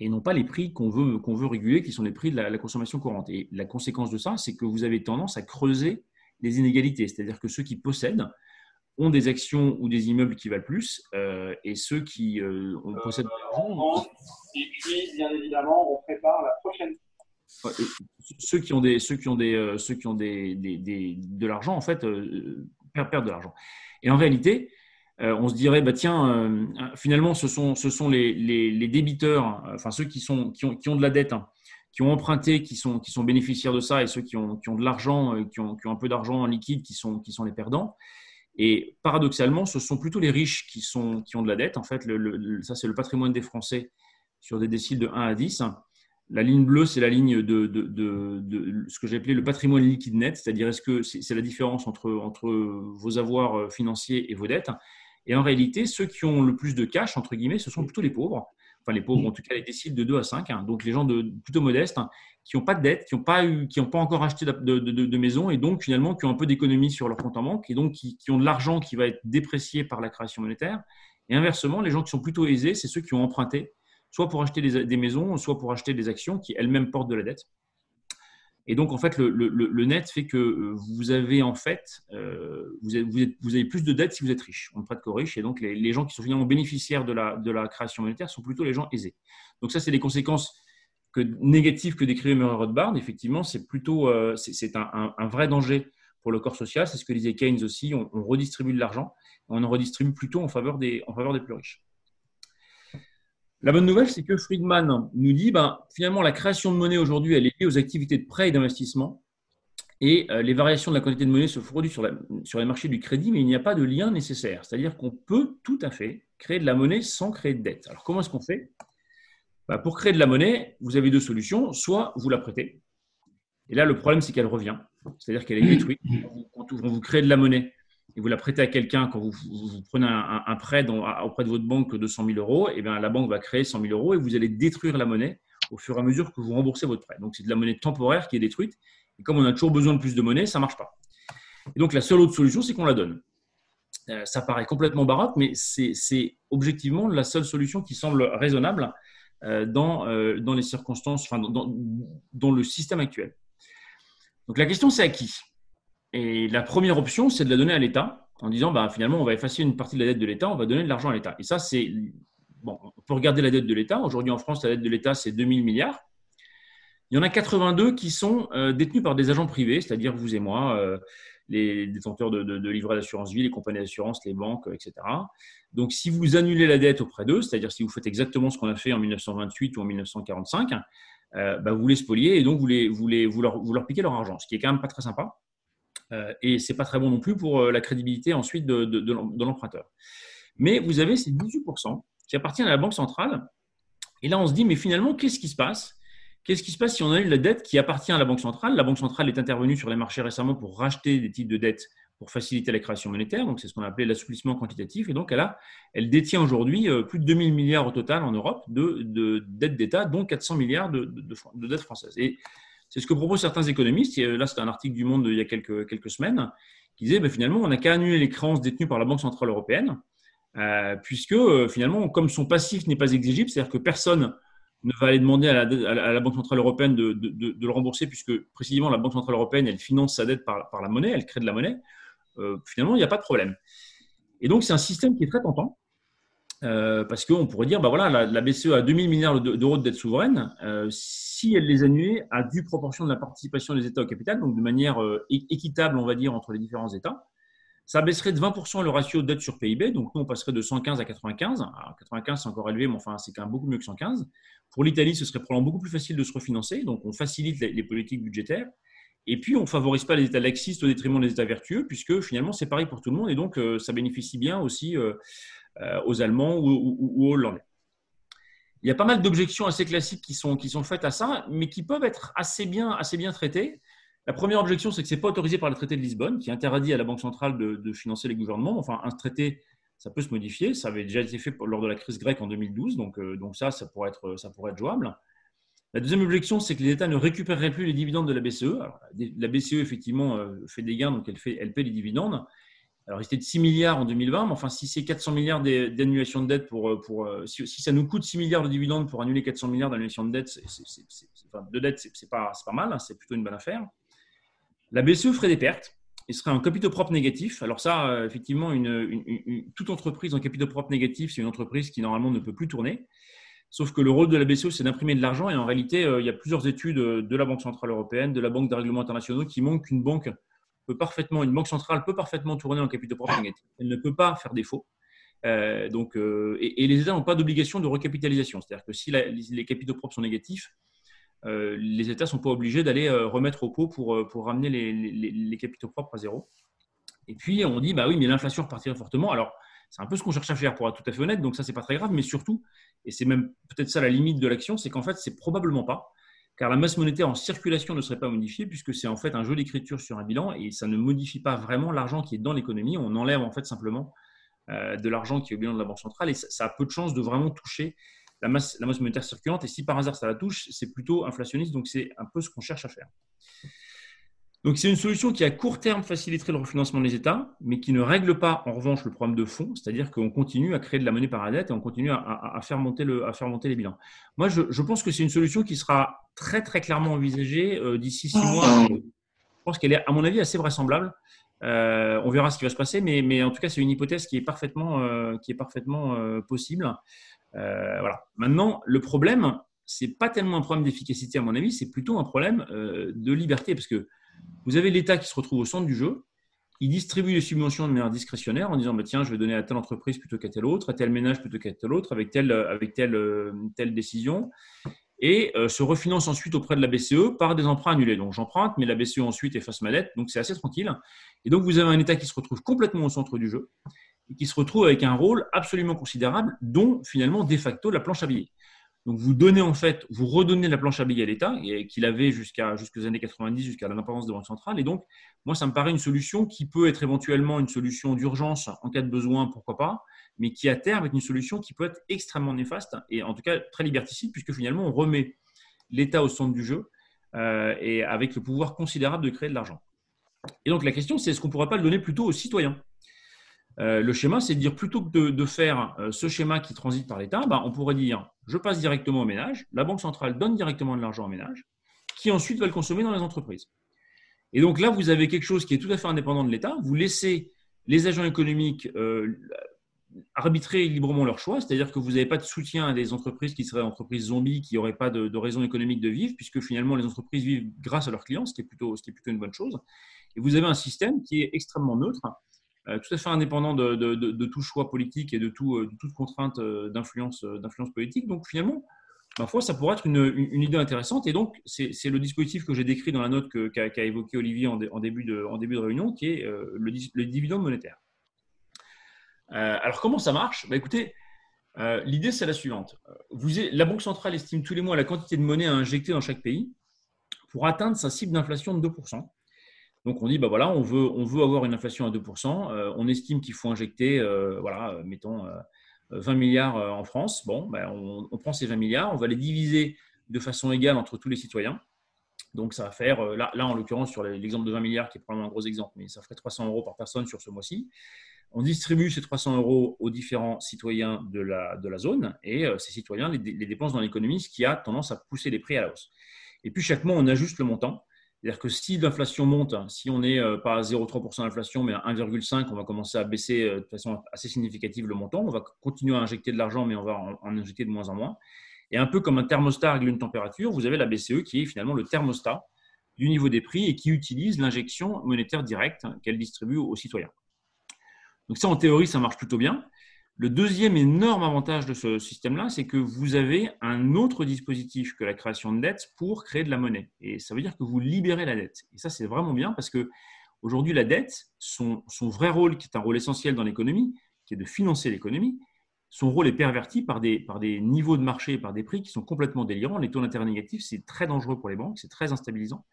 et non pas les prix qu'on veut, qu'on veut réguler, qui sont les prix de la, consommation courante. Et la conséquence de ça, c'est que vous avez tendance à creuser les inégalités, c'est-à-dire que ceux qui possèdent ont des actions ou des immeubles qui valent plus, euh, et ceux qui euh, possèdent de l'argent. Et puis, bien évidemment, on prépare la prochaine ceux qui ont des, ceux qui ont des, euh, ceux qui ont des, des, de l'argent en fait euh, perdent, de l'argent. Et en réalité, euh, on se dirait bah tiens, finalement ce sont, ce sont les, débiteurs, enfin ceux qui sont qui ont, qui ont de la dette, hein, qui ont emprunté, qui sont, qui sont bénéficiaires de ça, et ceux qui ont, qui ont de l'argent, qui ont, qui ont un peu d'argent en liquide, qui sont, qui sont les perdants. Et paradoxalement, ce sont plutôt les riches qui, sont, qui ont de la dette. En fait, ça, c'est le patrimoine des Français sur des déciles de 1 à 10. La ligne bleue, c'est la ligne de, de, ce que j'ai appelé le patrimoine liquide net, c'est-à-dire est-ce que c'est la différence entre, entre vos avoirs euh, financiers et vos dettes? Et en réalité, ceux qui ont le plus de cash, entre guillemets, ce sont plutôt les pauvres. Enfin, les pauvres, en tout cas, les déciles de 2 à 5. Hein. donc, les gens de, plutôt modestes, hein, qui n'ont pas de dette, qui n'ont pas, eu, qui pas encore acheté de, de, maison et donc, finalement, qui ont un peu d'économie sur leur compte en banque et donc qui, qui ont de l'argent qui va être déprécié par la création monétaire. Et inversement, les gens qui sont plutôt aisés, c'est ceux qui ont emprunté soit pour acheter des, maisons, soit pour acheter des actions qui elles-mêmes portent de la dette. Et donc, en fait, le, net fait que euh, vous avez en fait, euh, vous, avez, plus de dettes si vous êtes riche. On ne prête qu'aux riches. Et donc, les, gens qui sont finalement bénéficiaires de la, création monétaire sont plutôt les gens aisés. Donc, ça, c'est des conséquences que, négatives que décrivait Murray Rothbard. Effectivement, c'est plutôt euh, un, vrai danger pour le corps social. C'est ce que disait Keynes aussi. On, redistribue de l'argent. On en redistribue plutôt en en faveur des plus riches. La bonne nouvelle, c'est que Friedman nous dit, ben, finalement, la création de monnaie aujourd'hui, est liée aux activités de prêt et d'investissement. Et euh, les variations de la quantité de monnaie se produisent sur, sur les marchés du crédit, mais il n'y a pas de lien nécessaire. C'est-à-dire qu'on peut tout à fait créer de la monnaie sans créer de dette. Alors, comment est-ce qu'on fait? Ben, Pour créer de la monnaie, vous avez deux solutions. Soit vous la prêtez. Et là, le problème, c'est qu'elle revient. C'est-à-dire qu'elle est détruite. Quand vous créez de la monnaie, et vous la prêtez à quelqu'un quand vous, prenez un, prêt auprès de votre banque de 100 000 euros, et eh bien la banque va créer 100 000 euros et vous allez détruire la monnaie au fur et à mesure que vous remboursez votre prêt. Donc c'est de la monnaie temporaire qui est détruite. Et comme on a toujours besoin de plus de monnaie, ça ne marche pas. Et donc la seule autre solution, c'est qu'on la donne. Euh, ça paraît complètement baroque, mais c'est objectivement la seule solution qui semble raisonnable euh, dans, euh, dans les circonstances, enfin, dans le système actuel. Donc la question, c'est à qui? Et la première option, c'est de la donner à l'État en disant bah, finalement, on va effacer une partie de la dette de l'État, on va donner de l'argent à l'État. Et ça, c'est. Bon, on peut regarder la dette de l'État. Aujourd'hui, en France, la dette de l'État, c'est 2000 milliards. Il y en a 82 qui sont euh, détenus par des agents privés, c'est-à-dire vous et moi, euh, les détenteurs de, de, livrets d'assurance vie, les compagnies d'assurance, les banques, etc. Donc, si vous annulez la dette auprès d'eux, c'est-à-dire si vous faites exactement ce qu'on a fait en 1928 ou en 1945, euh, bah, vous les spoliez et donc vous, les, leur, vous leur piquez leur argent, ce qui est quand même pas très sympa. Euh, et ce n'est pas très bon non plus pour euh, la crédibilité ensuite de, l'emprunteur. Mais vous avez ces 18% qui appartiennent à la Banque centrale. Et là, on se dit, mais finalement, qu'est-ce qui se passe? Qu'est-ce qui se passe si on a la dette qui appartient à la Banque centrale? La Banque centrale est intervenue sur les marchés récemment pour racheter des types de dettes pour faciliter la création monétaire. Donc, c'est ce qu'on appelait l'assouplissement quantitatif. Et donc, elle, a, elle détient aujourd'hui euh, plus de 2000 milliards au total en Europe de, dettes d'État, dont 400 milliards de, de, dettes françaises. Et c'est ce que proposent certains économistes. là, c'est un article du Monde il y a quelques, semaines qui disait ben, finalement, on n'a qu'à annuler les créances détenues par la Banque Centrale Européenne, euh, puisque euh, finalement, comme son passif n'est pas exigible, c'est-à-dire que personne ne va aller demander à la, Banque Centrale Européenne de, le rembourser, puisque précisément la Banque Centrale Européenne, elle finance sa dette par, la monnaie, elle crée de la monnaie, euh, finalement, il n'y a pas de problème. Et donc, c'est un système qui est très tentant. Euh, parce qu'on pourrait dire, bah voilà, la, BCE a 2000 milliards d'euros de dette souveraine. Euh, si elle les annulait à due proportion de la participation des États au capital, donc de manière euh, équitable, on va dire, entre les différents États, ça baisserait de 20% le ratio de dette sur PIB. Donc, nous, on passerait de 115 à 95. Alors, 95, c'est encore élevé, mais enfin, c'est quand même beaucoup mieux que 115. Pour l'Italie, ce serait probablement beaucoup plus facile de se refinancer. Donc, on facilite les, politiques budgétaires. Et puis, on ne favorise pas les États laxistes au détriment des États vertueux, puisque finalement, c'est pareil pour tout le monde. Et donc, ça bénéficie bien aussi euh, aux Allemands ou, aux Hollandais. Il y a pas mal d'objections assez classiques qui sont, qui sont faites à ça, mais qui peuvent être assez bien, assez bien traitées. La première objection, c'est que ce n'est pas autorisé par le traité de Lisbonne, qui interdit à la Banque centrale de, financer les gouvernements. Enfin, un traité, ça peut se modifier. Ça avait déjà été fait lors de la crise grecque en 2012, donc, euh, donc ça, ça pourrait, être, ça pourrait être jouable. La deuxième objection, c'est que les États ne récupéreraient plus les dividendes de la BCE. la BCE, effectivement, euh, fait des gains, donc elle, fait, elle paie les dividendes. Alors, il était de 6 milliards en 2020, mais enfin, si c'est 400 milliards d'annulation de dette, pour, euh, pour, euh, si, ça nous coûte 6 milliards de dividendes pour annuler 400 milliards d'annulation de dette, c'est, de dette, c'est, pas, pas mal, hein, c'est plutôt une bonne affaire. La BCE ferait des pertes. Il serait un capitaux propre négatif. Alors ça, euh, effectivement, une, toute entreprise en capitaux propre négatif, c'est une entreprise qui normalement ne peut plus tourner. Sauf que le rôle de la BCE, c'est d'imprimer de l'argent. Et en réalité, il y a plusieurs études de la Banque Centrale Européenne, de la Banque des règlements internationaux qui montrent qu'une banque parfaitement, une banque centrale peut parfaitement tourner en capitaux propres négatifs. Elle ne peut pas faire défaut. Euh, donc, euh, et, les États n'ont pas d'obligation de recapitalisation. C'est-à-dire que si les, capitaux propres sont négatifs, euh, les États ne sont pas obligés d'aller remettre au pot pour, ramener les, capitaux propres à zéro. Et puis, on dit, bah oui, mais l'inflation repartirait fortement. Alors, c'est un peu ce qu'on cherche à faire pour être tout à fait honnête, donc ça, c'est pas très grave, mais surtout, et c'est même peut-être ça la limite de l'action, c'est qu'en fait, c'est probablement pas car la masse monétaire en circulation ne serait pas modifiée puisque c'est en fait un jeu d'écriture sur un bilan et ça ne modifie pas vraiment l'argent qui est dans l'économie. On enlève en fait simplement euh, de l'argent qui est au bilan de la Banque centrale et ça, a peu de chances de vraiment toucher la masse, la masse monétaire circulante. Et si par hasard ça la touche, c'est plutôt inflationniste, donc c'est un peu ce qu'on cherche à faire. Donc, c'est une solution qui, à court terme, faciliterait le refinancement des États, mais qui ne règle pas, en revanche, le problème de fond, c'est-à-dire qu'on continue à créer de la monnaie par la dette et on continue à, faire, monter le, à faire monter les bilans. Moi, je, pense que c'est une solution qui sera très, très clairement envisagée euh, d'ici six mois. Je pense qu'elle est, à mon avis, assez vraisemblable. Euh, on verra ce qui va se passer, mais, mais en tout cas, c'est une hypothèse qui est parfaitement, euh, qui est parfaitement possible. voilà. Maintenant, le problème, c'est pas tellement un problème d'efficacité, à mon avis, c'est plutôt un problème de liberté, parce que vous avez l'État qui se retrouve au centre du jeu. Il distribue les subventions de manière discrétionnaire en disant bah, tiens, je vais donner à telle entreprise plutôt qu'à telle autre, à tel ménage plutôt qu'à tel autre, avec telle, avec telle, euh, telle décision. Et euh, se refinance ensuite auprès de la BCE par des emprunts annulés. Donc j'emprunte, mais la BCE ensuite efface ma dette. Donc c'est assez tranquille. Et donc vous avez un État qui se retrouve complètement au centre du jeu et qui se retrouve avec un rôle absolument considérable, dont finalement de facto la planche à billets. Donc vous donnez en fait, vous redonnez la planche à billets à l'État qu'il avait jusqu'à jusqu'aux années 90, jusqu'à l'indépendance de Banque centrale. Et donc moi, ça me paraît une solution qui peut être éventuellement une solution d'urgence en cas de besoin, pourquoi pas, mais qui à terme est une solution qui peut être extrêmement néfaste et en tout cas très liberticide puisque finalement on remet l'État au centre du jeu euh, et avec le pouvoir considérable de créer de l'argent. Et donc la question, c'est est-ce qu'on ne pourrait pas le donner plutôt aux citoyens? Euh, le schéma, c'est de dire plutôt que de, faire euh, ce schéma qui transite par l'État, bah, on pourrait dire je passe directement au ménage, la Banque centrale donne directement de l'argent au ménage, qui ensuite va le consommer dans les entreprises. Et donc là, vous avez quelque chose qui est tout à fait indépendant de l'État. Vous laissez les agents économiques euh, arbitrer librement leur choix, c'est-à-dire que vous n'avez pas de soutien à des entreprises qui seraient entreprises zombies, qui n'auraient pas de, raison économique de vivre, puisque finalement les entreprises vivent grâce à leurs clients, ce qui est plutôt, une bonne chose. Et vous avez un système qui est extrêmement neutre, tout à fait indépendant de, tout choix politique et de, euh, toute contrainte euh, d'influence politique. Donc finalement, ma foi, ça pourrait être une, idée intéressante. Et donc, c'est le dispositif que j'ai décrit dans la note qu'a évoqué Olivier en, début de, réunion, qui est le, dividende monétaire. alors, comment ça marche? Bah, Écoutez, l'idée, c'est la suivante. La Banque centrale estime tous les mois la quantité de monnaie à injecter dans chaque pays pour atteindre sa cible d'inflation de 2%. Donc on dit, bah voilà, on veut, on avoir une inflation à 2%. Euh, on estime qu'il faut injecter, euh, voilà, euh, mettons, 20 milliards en France. Bon, ben, on, prend ces 20 milliards, on va les diviser de façon égale entre tous les citoyens. Donc ça va faire, là, en l'occurrence sur l'exemple de 20 milliards, qui est probablement un gros exemple, mais ça ferait 300 euros par personne sur ce mois-ci. On distribue ces 300 euros aux différents citoyens de la, de la zone et ces citoyens les, les dépensent dans l'économie, ce qui a tendance à pousser les prix à la hausse. Et puis chaque mois, on ajuste le montant. C'est-à-dire que si l'inflation monte, si on n'est euh, pas à 0,3% d'inflation, mais à 1,5%, on va commencer à baisser euh, de façon assez significative le montant. On va continuer à injecter de l'argent, mais on va en injecter de moins en moins. Et un peu comme un thermostat règle une température, vous avez la BCE qui est finalement le thermostat du niveau des prix et qui utilise l'injection monétaire directe qu'elle distribue aux citoyens. Donc ça, en théorie, ça marche plutôt bien. Le deuxième énorme avantage de ce système-là, c'est que vous avez un autre dispositif que la création de dette pour créer de la monnaie. Et ça veut dire que vous libérez la dette. Et ça, c'est vraiment bien parce que aujourd'hui, la dette, son, vrai rôle, qui est un rôle essentiel dans l'économie, qui est de financer l'économie, son rôle est perverti par des, niveaux de marché, par des prix qui sont complètement délirants. Les taux d'intérêt négatifs, c'est très dangereux pour les banques, c'est très instabilisant.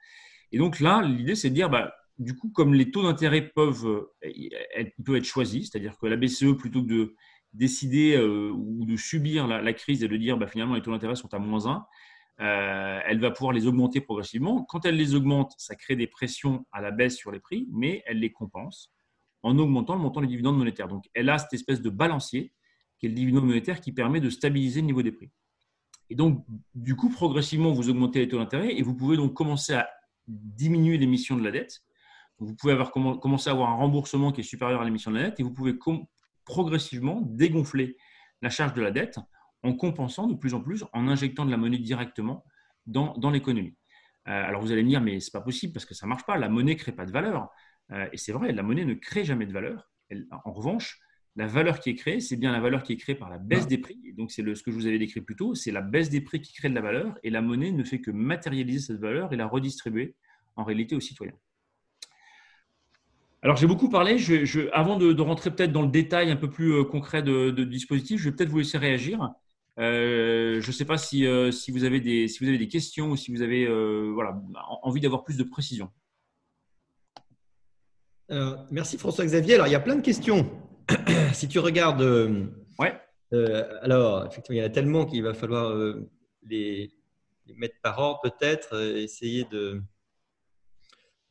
Et donc là, l'idée, c'est de dire, bah, du coup, comme les taux d'intérêt peuvent, peuvent être choisis, c'est-à-dire que la BCE, plutôt que de décider euh, ou de subir la, crise et de dire bah, finalement les taux d'intérêt sont à moins 1, euh, elle va pouvoir les augmenter progressivement. Quand elle les augmente, ça crée des pressions à la baisse sur les prix, mais elle les compense en augmentant le montant des dividendes monétaires. Donc elle a cette espèce de balancier qui est le dividende monétaire qui permet de stabiliser le niveau des prix. Et donc, du coup, progressivement, vous augmentez les taux d'intérêt et vous pouvez donc commencer à diminuer l'émission de la dette. Vous pouvez avoir commencer à avoir un remboursement qui est supérieur à l'émission de la dette et vous pouvez progressivement dégonfler la charge de la dette en compensant de plus en plus, en injectant de la monnaie directement dans, dans l'économie. Euh, alors vous allez me dire, mais ce n'est pas possible parce que ça ne marche pas, la monnaie ne crée pas de valeur. Euh, et c'est vrai, la monnaie ne crée jamais de valeur. en revanche, la valeur qui est créée, c'est bien la valeur qui est créée par la baisse des prix. donc c'est ce que je vous avais décrit plus tôt, c'est la baisse des prix qui crée de la valeur et la monnaie ne fait que matérialiser cette valeur et la redistribuer en réalité aux citoyens. Alors, j'ai beaucoup parlé. Je, avant de, rentrer peut-être dans le détail un peu plus euh, concret de, dispositif, je vais peut-être vous laisser réagir. Euh, je ne sais pas si, euh, si, vous avez des, si vous avez des questions ou si vous avez voilà, envie d'avoir plus de précision. merci François-Xavier. Alors, il y a plein de questions. [COUGHS] si tu regardes. ouais. alors, effectivement, il y en a tellement qu'il va falloir les, les, mettre par ordre, peut-être, essayer de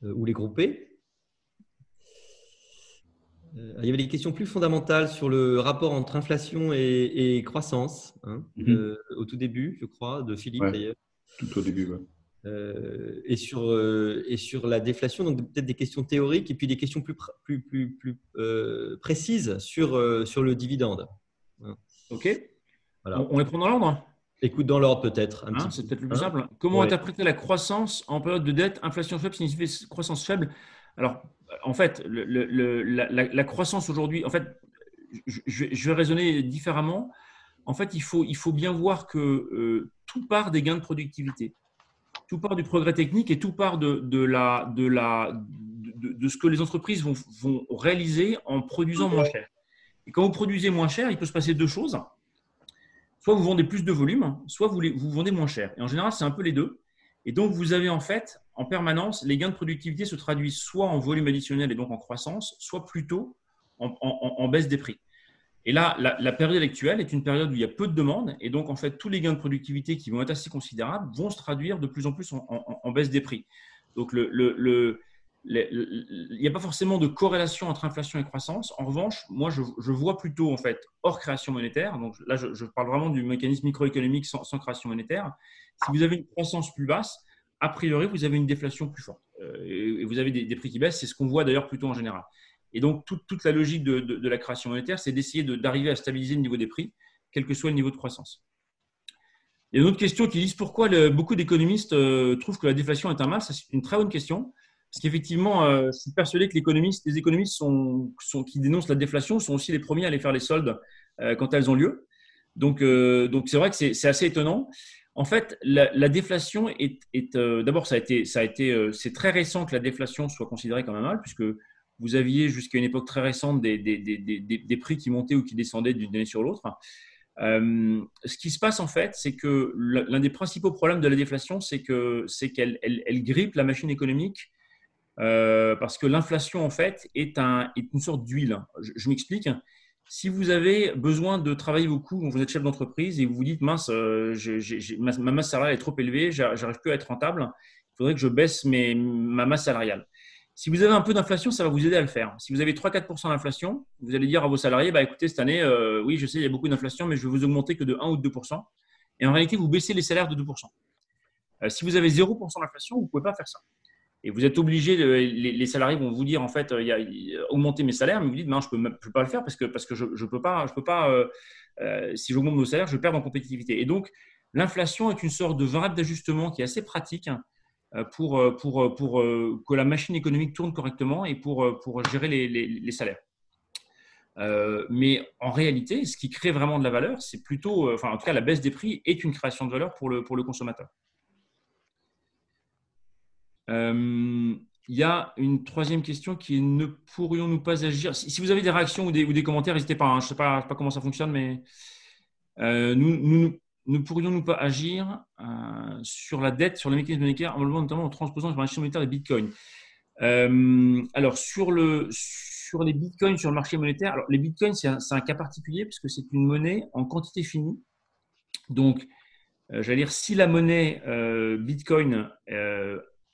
ou les grouper. Euh, il y avait des questions plus fondamentales sur le rapport entre inflation et, croissance, hein, Mhm. euh, au tout début, je crois, de Philippe Ouais. d'ailleurs. Tout au début. ouais. Euh, et, sur, euh, et sur la déflation, donc peut-être des questions théoriques et puis des questions plus, pr- plus, plus, plus euh, précises sur, euh, sur le dividende. OK Voilà. on, on les prend dans l'ordre? Écoute dans l'ordre peut-être. Hein, c'est peu. peut-être le plus Hein simple. Comment Ouais. interpréter la croissance en période de dette Inflation faible signifie croissance faible? Alors, en fait, la, croissance aujourd'hui, en fait, je, vais- raisonner différemment. En fait, il faut, bien voir que euh, tout part des gains de productivité. Tout part du progrès technique et tout part de, ce que les entreprises vont, réaliser en produisant moins cher. Et quand vous produisez moins cher, il peut se passer deux choses soit vous vendez plus de volume, soit vous vendez moins cher. Et en général, c'est un peu les deux. Et donc, vous avez en fait, en permanence, les gains de productivité se traduisent soit en volume additionnel et donc en croissance, soit plutôt en, baisse des prix. Et là, la, période actuelle est une période où il y a peu de demandes. Et donc, en fait, tous les gains de productivité qui vont être assez considérables vont se traduire de plus en plus en, baisse des prix. Donc, il n'y a pas forcément de corrélation entre inflation et croissance. En revanche, moi, je, vois plutôt, en fait, hors création monétaire, donc là, je, parle vraiment du mécanisme microéconomique sans création monétaire, si vous avez une croissance plus basse, a priori, vous avez une déflation plus forte. Euh, et, vous avez des, prix qui baissent, c'est ce qu'on voit d'ailleurs plutôt en général. Et donc, toute, la logique de, la création monétaire, c'est d'essayer de- d'arriver à stabiliser le niveau des prix, quel que soit le niveau de croissance. Il y a une autre question qui dit pourquoi beaucoup d'économistes euh, trouvent que la déflation est un mal? C'est une très bonne question. Parce qu'effectivement, euh, je suis persuadé que les économistes, sont, sont- qui dénoncent la déflation sont aussi les premiers à aller faire les soldes quand elles ont lieu. Donc, c'est vrai que c'est assez étonnant. En fait, la, la déflation est, euh, d'abord, ça a été, euh, c'est très récent que la déflation soit considérée comme un mal, puisque vous aviez jusqu'à une époque très récente des, prix qui montaient ou qui descendaient d'une année sur l'autre. Euh, ce qui se passe en fait, c'est que l'un des principaux problèmes de la déflation, c'est que c'est qu'elle elle, elle grippe la machine économique parce que l'inflation en fait est, un, est une sorte d'huile. Je m'explique. Si vous avez besoin de travailler beaucoup, vous êtes chef d'entreprise et vous vous dites mince, euh, ma, ma masse salariale est trop élevée, j'a- j'arrive plus à être rentable, il faudrait que je baisse mes, ma masse salariale. Si vous avez un peu d'inflation, ça va vous aider à le faire. Si vous avez 3-4% d'inflation, vous allez dire à vos salariés, bah, écoutez, cette année, euh, oui, je sais, il y a beaucoup d'inflation, mais je vais vous augmenter que de 1 ou de 2%. Et en réalité, vous baissez les salaires de 2%. Euh, si vous avez 0% d'inflation, vous ne pouvez pas faire ça. Et vous êtes obligé, les, salariés vont vous dire, en fait, a augmenter mes salaires, mais vous dites, non, je ne peux, pas le faire parce que, je ne peux pas, euh, euh, si j'augmente mon salaire, je perds en compétitivité. Et donc, l'inflation est une sorte de variable d'ajustement qui est assez pratique pour, que la machine économique tourne correctement et pour, gérer les, salaires. Euh, mais en réalité, ce qui crée vraiment de la valeur, c'est plutôt, enfin en tout cas, la baisse des prix est une création de valeur pour le, pour le consommateur. Euh, il y a une troisième question qui est ne pourrions-nous pas agir? Si, vous avez des réactions ou des, commentaires, n'hésitez pas. Hein, je ne sais, pas comment ça fonctionne, mais euh, nous, nous, ne pourrions-nous pas agir euh, sur la dette, sur les mécanismes monétaires, notamment en transposant sur le marché monétaire des bitcoins? Euh, Alors, sur, le, sur les bitcoins sur le marché monétaire, alors les bitcoins, c'est un, un, cas particulier puisque c'est une monnaie en quantité finie. Donc, euh, j'allais dire, si la monnaie euh, bitcoin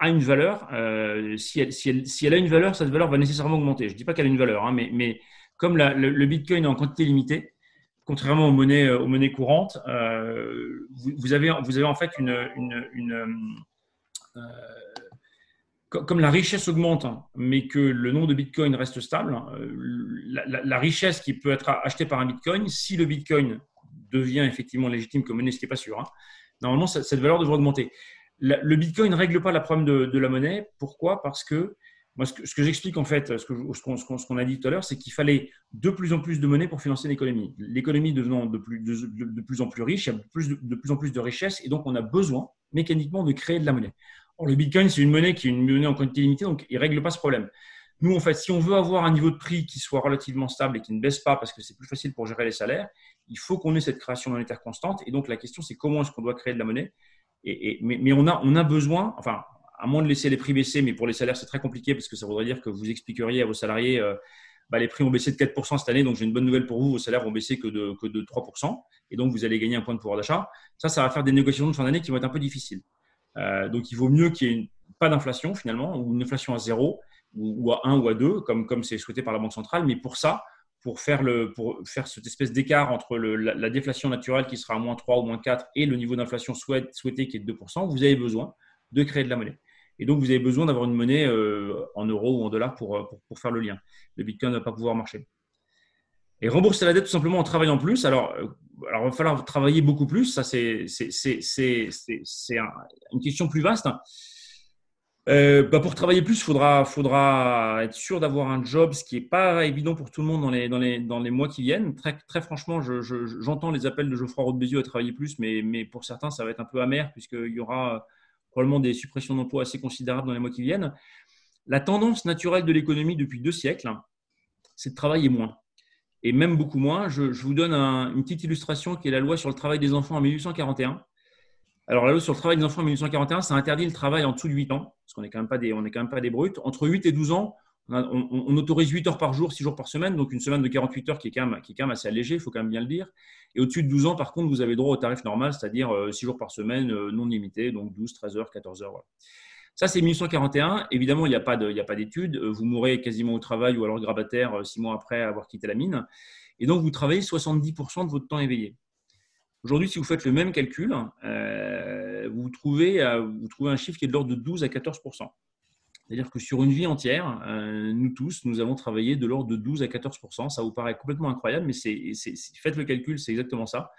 a une valeur, euh, si, elle, a une valeur, cette valeur va nécessairement augmenter. Je ne dis pas qu'elle a une valeur, hein, mais, comme le, Bitcoin est en quantité limitée, contrairement aux monnaies, monnaies courantes, euh, vous, avez, en fait une. euh, comme la richesse augmente, hein, mais que le nombre de Bitcoin reste stable, euh, la, richesse qui peut être achetée par un Bitcoin, si le Bitcoin devient effectivement légitime comme monnaie, ce qui n'est pas sûr, hein, normalement, cette valeur devrait augmenter le Bitcoin ne règle pas la problème de, la monnaie. Pourquoi? Parce que ce que, j'explique en fait, ce qu'on a dit tout à l'heure, c'est qu'il fallait de plus en plus de monnaie pour financer l'économie. L'économie devenant de plus, en plus riche, il y a de, plus en plus de richesses et donc on a besoin mécaniquement de créer de la monnaie. Or, le Bitcoin, c'est une monnaie qui est une monnaie en quantité limitée, donc il ne règle pas ce problème. Nous, en fait, si on veut avoir un niveau de prix qui soit relativement stable et qui ne baisse pas parce que c'est plus facile pour gérer les salaires, il faut qu'on ait cette création monétaire constante. Et donc, la question, c'est comment est-ce qu'on doit créer de la monnaie? Mais, on, a, besoin, enfin, à moins de laisser les prix baisser, mais pour les salaires, c'est très compliqué parce que ça voudrait dire que vous expliqueriez à vos salariés, euh, bah, les prix ont baissé de 4% cette année, donc j'ai une bonne nouvelle pour vous, vos salaires vont baisser que de, que de 3%, et donc vous allez gagner un point de pouvoir d'achat. Ça, ça va faire des négociations de fin d'année qui vont être un peu difficiles. Euh, donc il vaut mieux qu'il y ait pas d'inflation finalement, ou une inflation à zéro, ou, à 1 ou à 2, comme comme c'est souhaité par la Banque centrale. Mais pour ça, pour faire, le, pour faire cette espèce d'écart entre la, déflation naturelle qui sera à moins 3 ou moins 4 et le niveau d'inflation souhaité qui est de 2%, vous avez besoin de créer de la monnaie. Et donc, vous avez besoin d'avoir une monnaie euh, en euros ou en dollars pour, pour, pour, faire le lien. Le Bitcoin ne va pas pouvoir marcher. Et rembourser la dette tout simplement en travaillant plus. Alors, euh, alors il va falloir travailler beaucoup plus. Ça, c'est une question plus vaste. Euh, bah pour travailler plus, il faudra, faudra être sûr d'avoir un job, ce qui n'est pas évident pour tout le monde dans les, mois qui viennent. Très, franchement, j'entends les appels de Geoffroy Roux à travailler plus, mais, mais pour certains, ça va être un peu amer, puisqu'il y aura probablement des suppressions d'emplois assez considérables dans les mois qui viennent. La tendance naturelle de l'économie depuis deux siècles, c'est de travailler moins et même beaucoup moins. Je, vous donne une petite illustration qui est la loi sur le travail des enfants en 1841. Alors, la loi sur le travail des enfants en 1841, ça interdit le travail en dessous de 8 ans, parce qu'on n'est quand, même pas des, quand même pas des brutes. Entre 8 et 12 ans, on, autorise 8 heures par jour, 6 jours par semaine, donc une semaine de 48 heures qui est quand même, qui est quand même assez allégée, il faut quand même bien le dire. Et au-dessus de 12 ans, par contre, vous avez droit au tarif normal, c'est-à-dire 6 euh, jours par semaine, euh, non limité, donc 12, 13 heures, 14 heures. Ça, c'est 1841. Évidemment, il n'y a pas d'études. Euh, vous mourrez quasiment au travail ou alors grabataire six mois après avoir quitté la mine. Et donc, vous travaillez 70% de votre temps éveillé. Aujourd'hui, si vous faites le même calcul, euh, vous, trouvez, vous trouvez un chiffre qui est de l'ordre de 12 à 14%. C'est-à-dire que sur une vie entière, nous tous, nous avons travaillé de l'ordre de 12 à 14%. Ça vous paraît complètement incroyable, mais faites le calcul, c'est exactement ça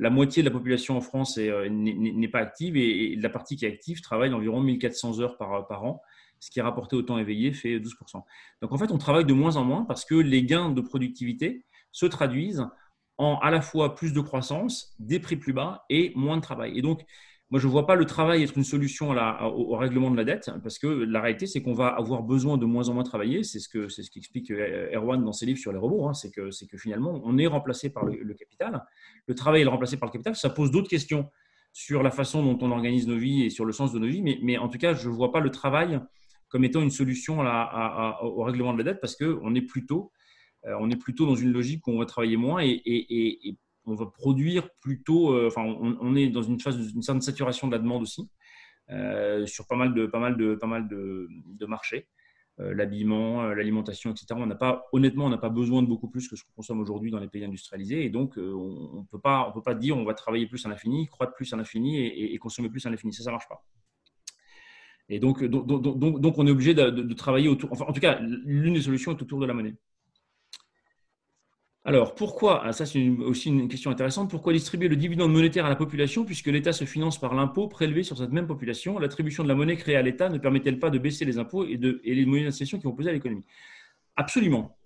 la moitié de la population en France euh, n'est pas active et, la partie qui est active travaille d'environ 1400 heures par, par an, ce qui est rapporté au temps éveillé fait 12%. Donc en fait, on travaille de moins en moins parce que les gains de productivité se traduisent en à la fois plus de croissance, des prix plus bas et moins de travail. Et donc, moi, je ne vois pas le travail être une solution au, règlement de la dette, parce que la réalité, c'est qu'on va avoir besoin de moins en moins travailler. C'est ce que ce qu'explique euh, Erwan dans ses livres sur les robots. Hein. c'est que que finalement, on est remplacé par le, capital. Le travail est remplacé par le capital. Ça pose d'autres questions sur la façon dont on organise nos vies et sur le sens de nos vies. Mais, mais en tout cas, je ne vois pas le travail comme étant une solution au règlement de la dette, parce qu'on est plutôt on est plutôt dans une logique où on va travailler moins et, on va produire plutôt, euh, enfin, on, est dans une phase d'une certaine saturation de la demande aussi euh, sur pas mal de, marchés. Euh, l'habillement, l'alimentation, etc. On n'a pas, honnêtement, on n'a pas besoin de beaucoup plus que ce qu'on consomme aujourd'hui dans les pays industrialisés. Et donc, on ne peut pas, dire on va travailler plus à l'infini, croître plus à l'infini et, consommer plus à l'infini. Ça, ça marche pas. Et donc on est obligé de, de, travailler autour. Enfin, en tout cas, l'une des solutions est autour de la monnaie. Alors, pourquoi, ah, ça c'est aussi une question intéressante, pourquoi distribuer le dividende monétaire à la population puisque l'État se finance par l'impôt prélevé sur cette même population? L'attribution de la monnaie créée à l'État ne permet-elle pas de baisser les impôts et, de, et les qui vont poser à l'économie? Absolument.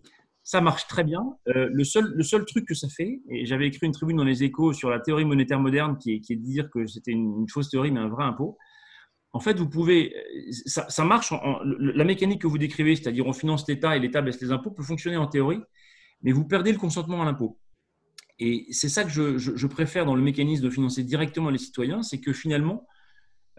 Ça marche très bien. Euh, le, seul, le seul truc que ça fait, et j'avais écrit une tribune dans les échos sur la théorie monétaire moderne qui est, de dire que c'était une, fausse théorie mais un vrai impôt. En fait, vous pouvez, ça, ça marche, la mécanique que vous décrivez, c'est-à-dire on finance l'État et l'État baisse les impôts, peut fonctionner en théorie mais vous perdez le consentement à l'impôt. Et c'est ça que je, préfère dans le mécanisme de financer directement les citoyens, c'est que finalement,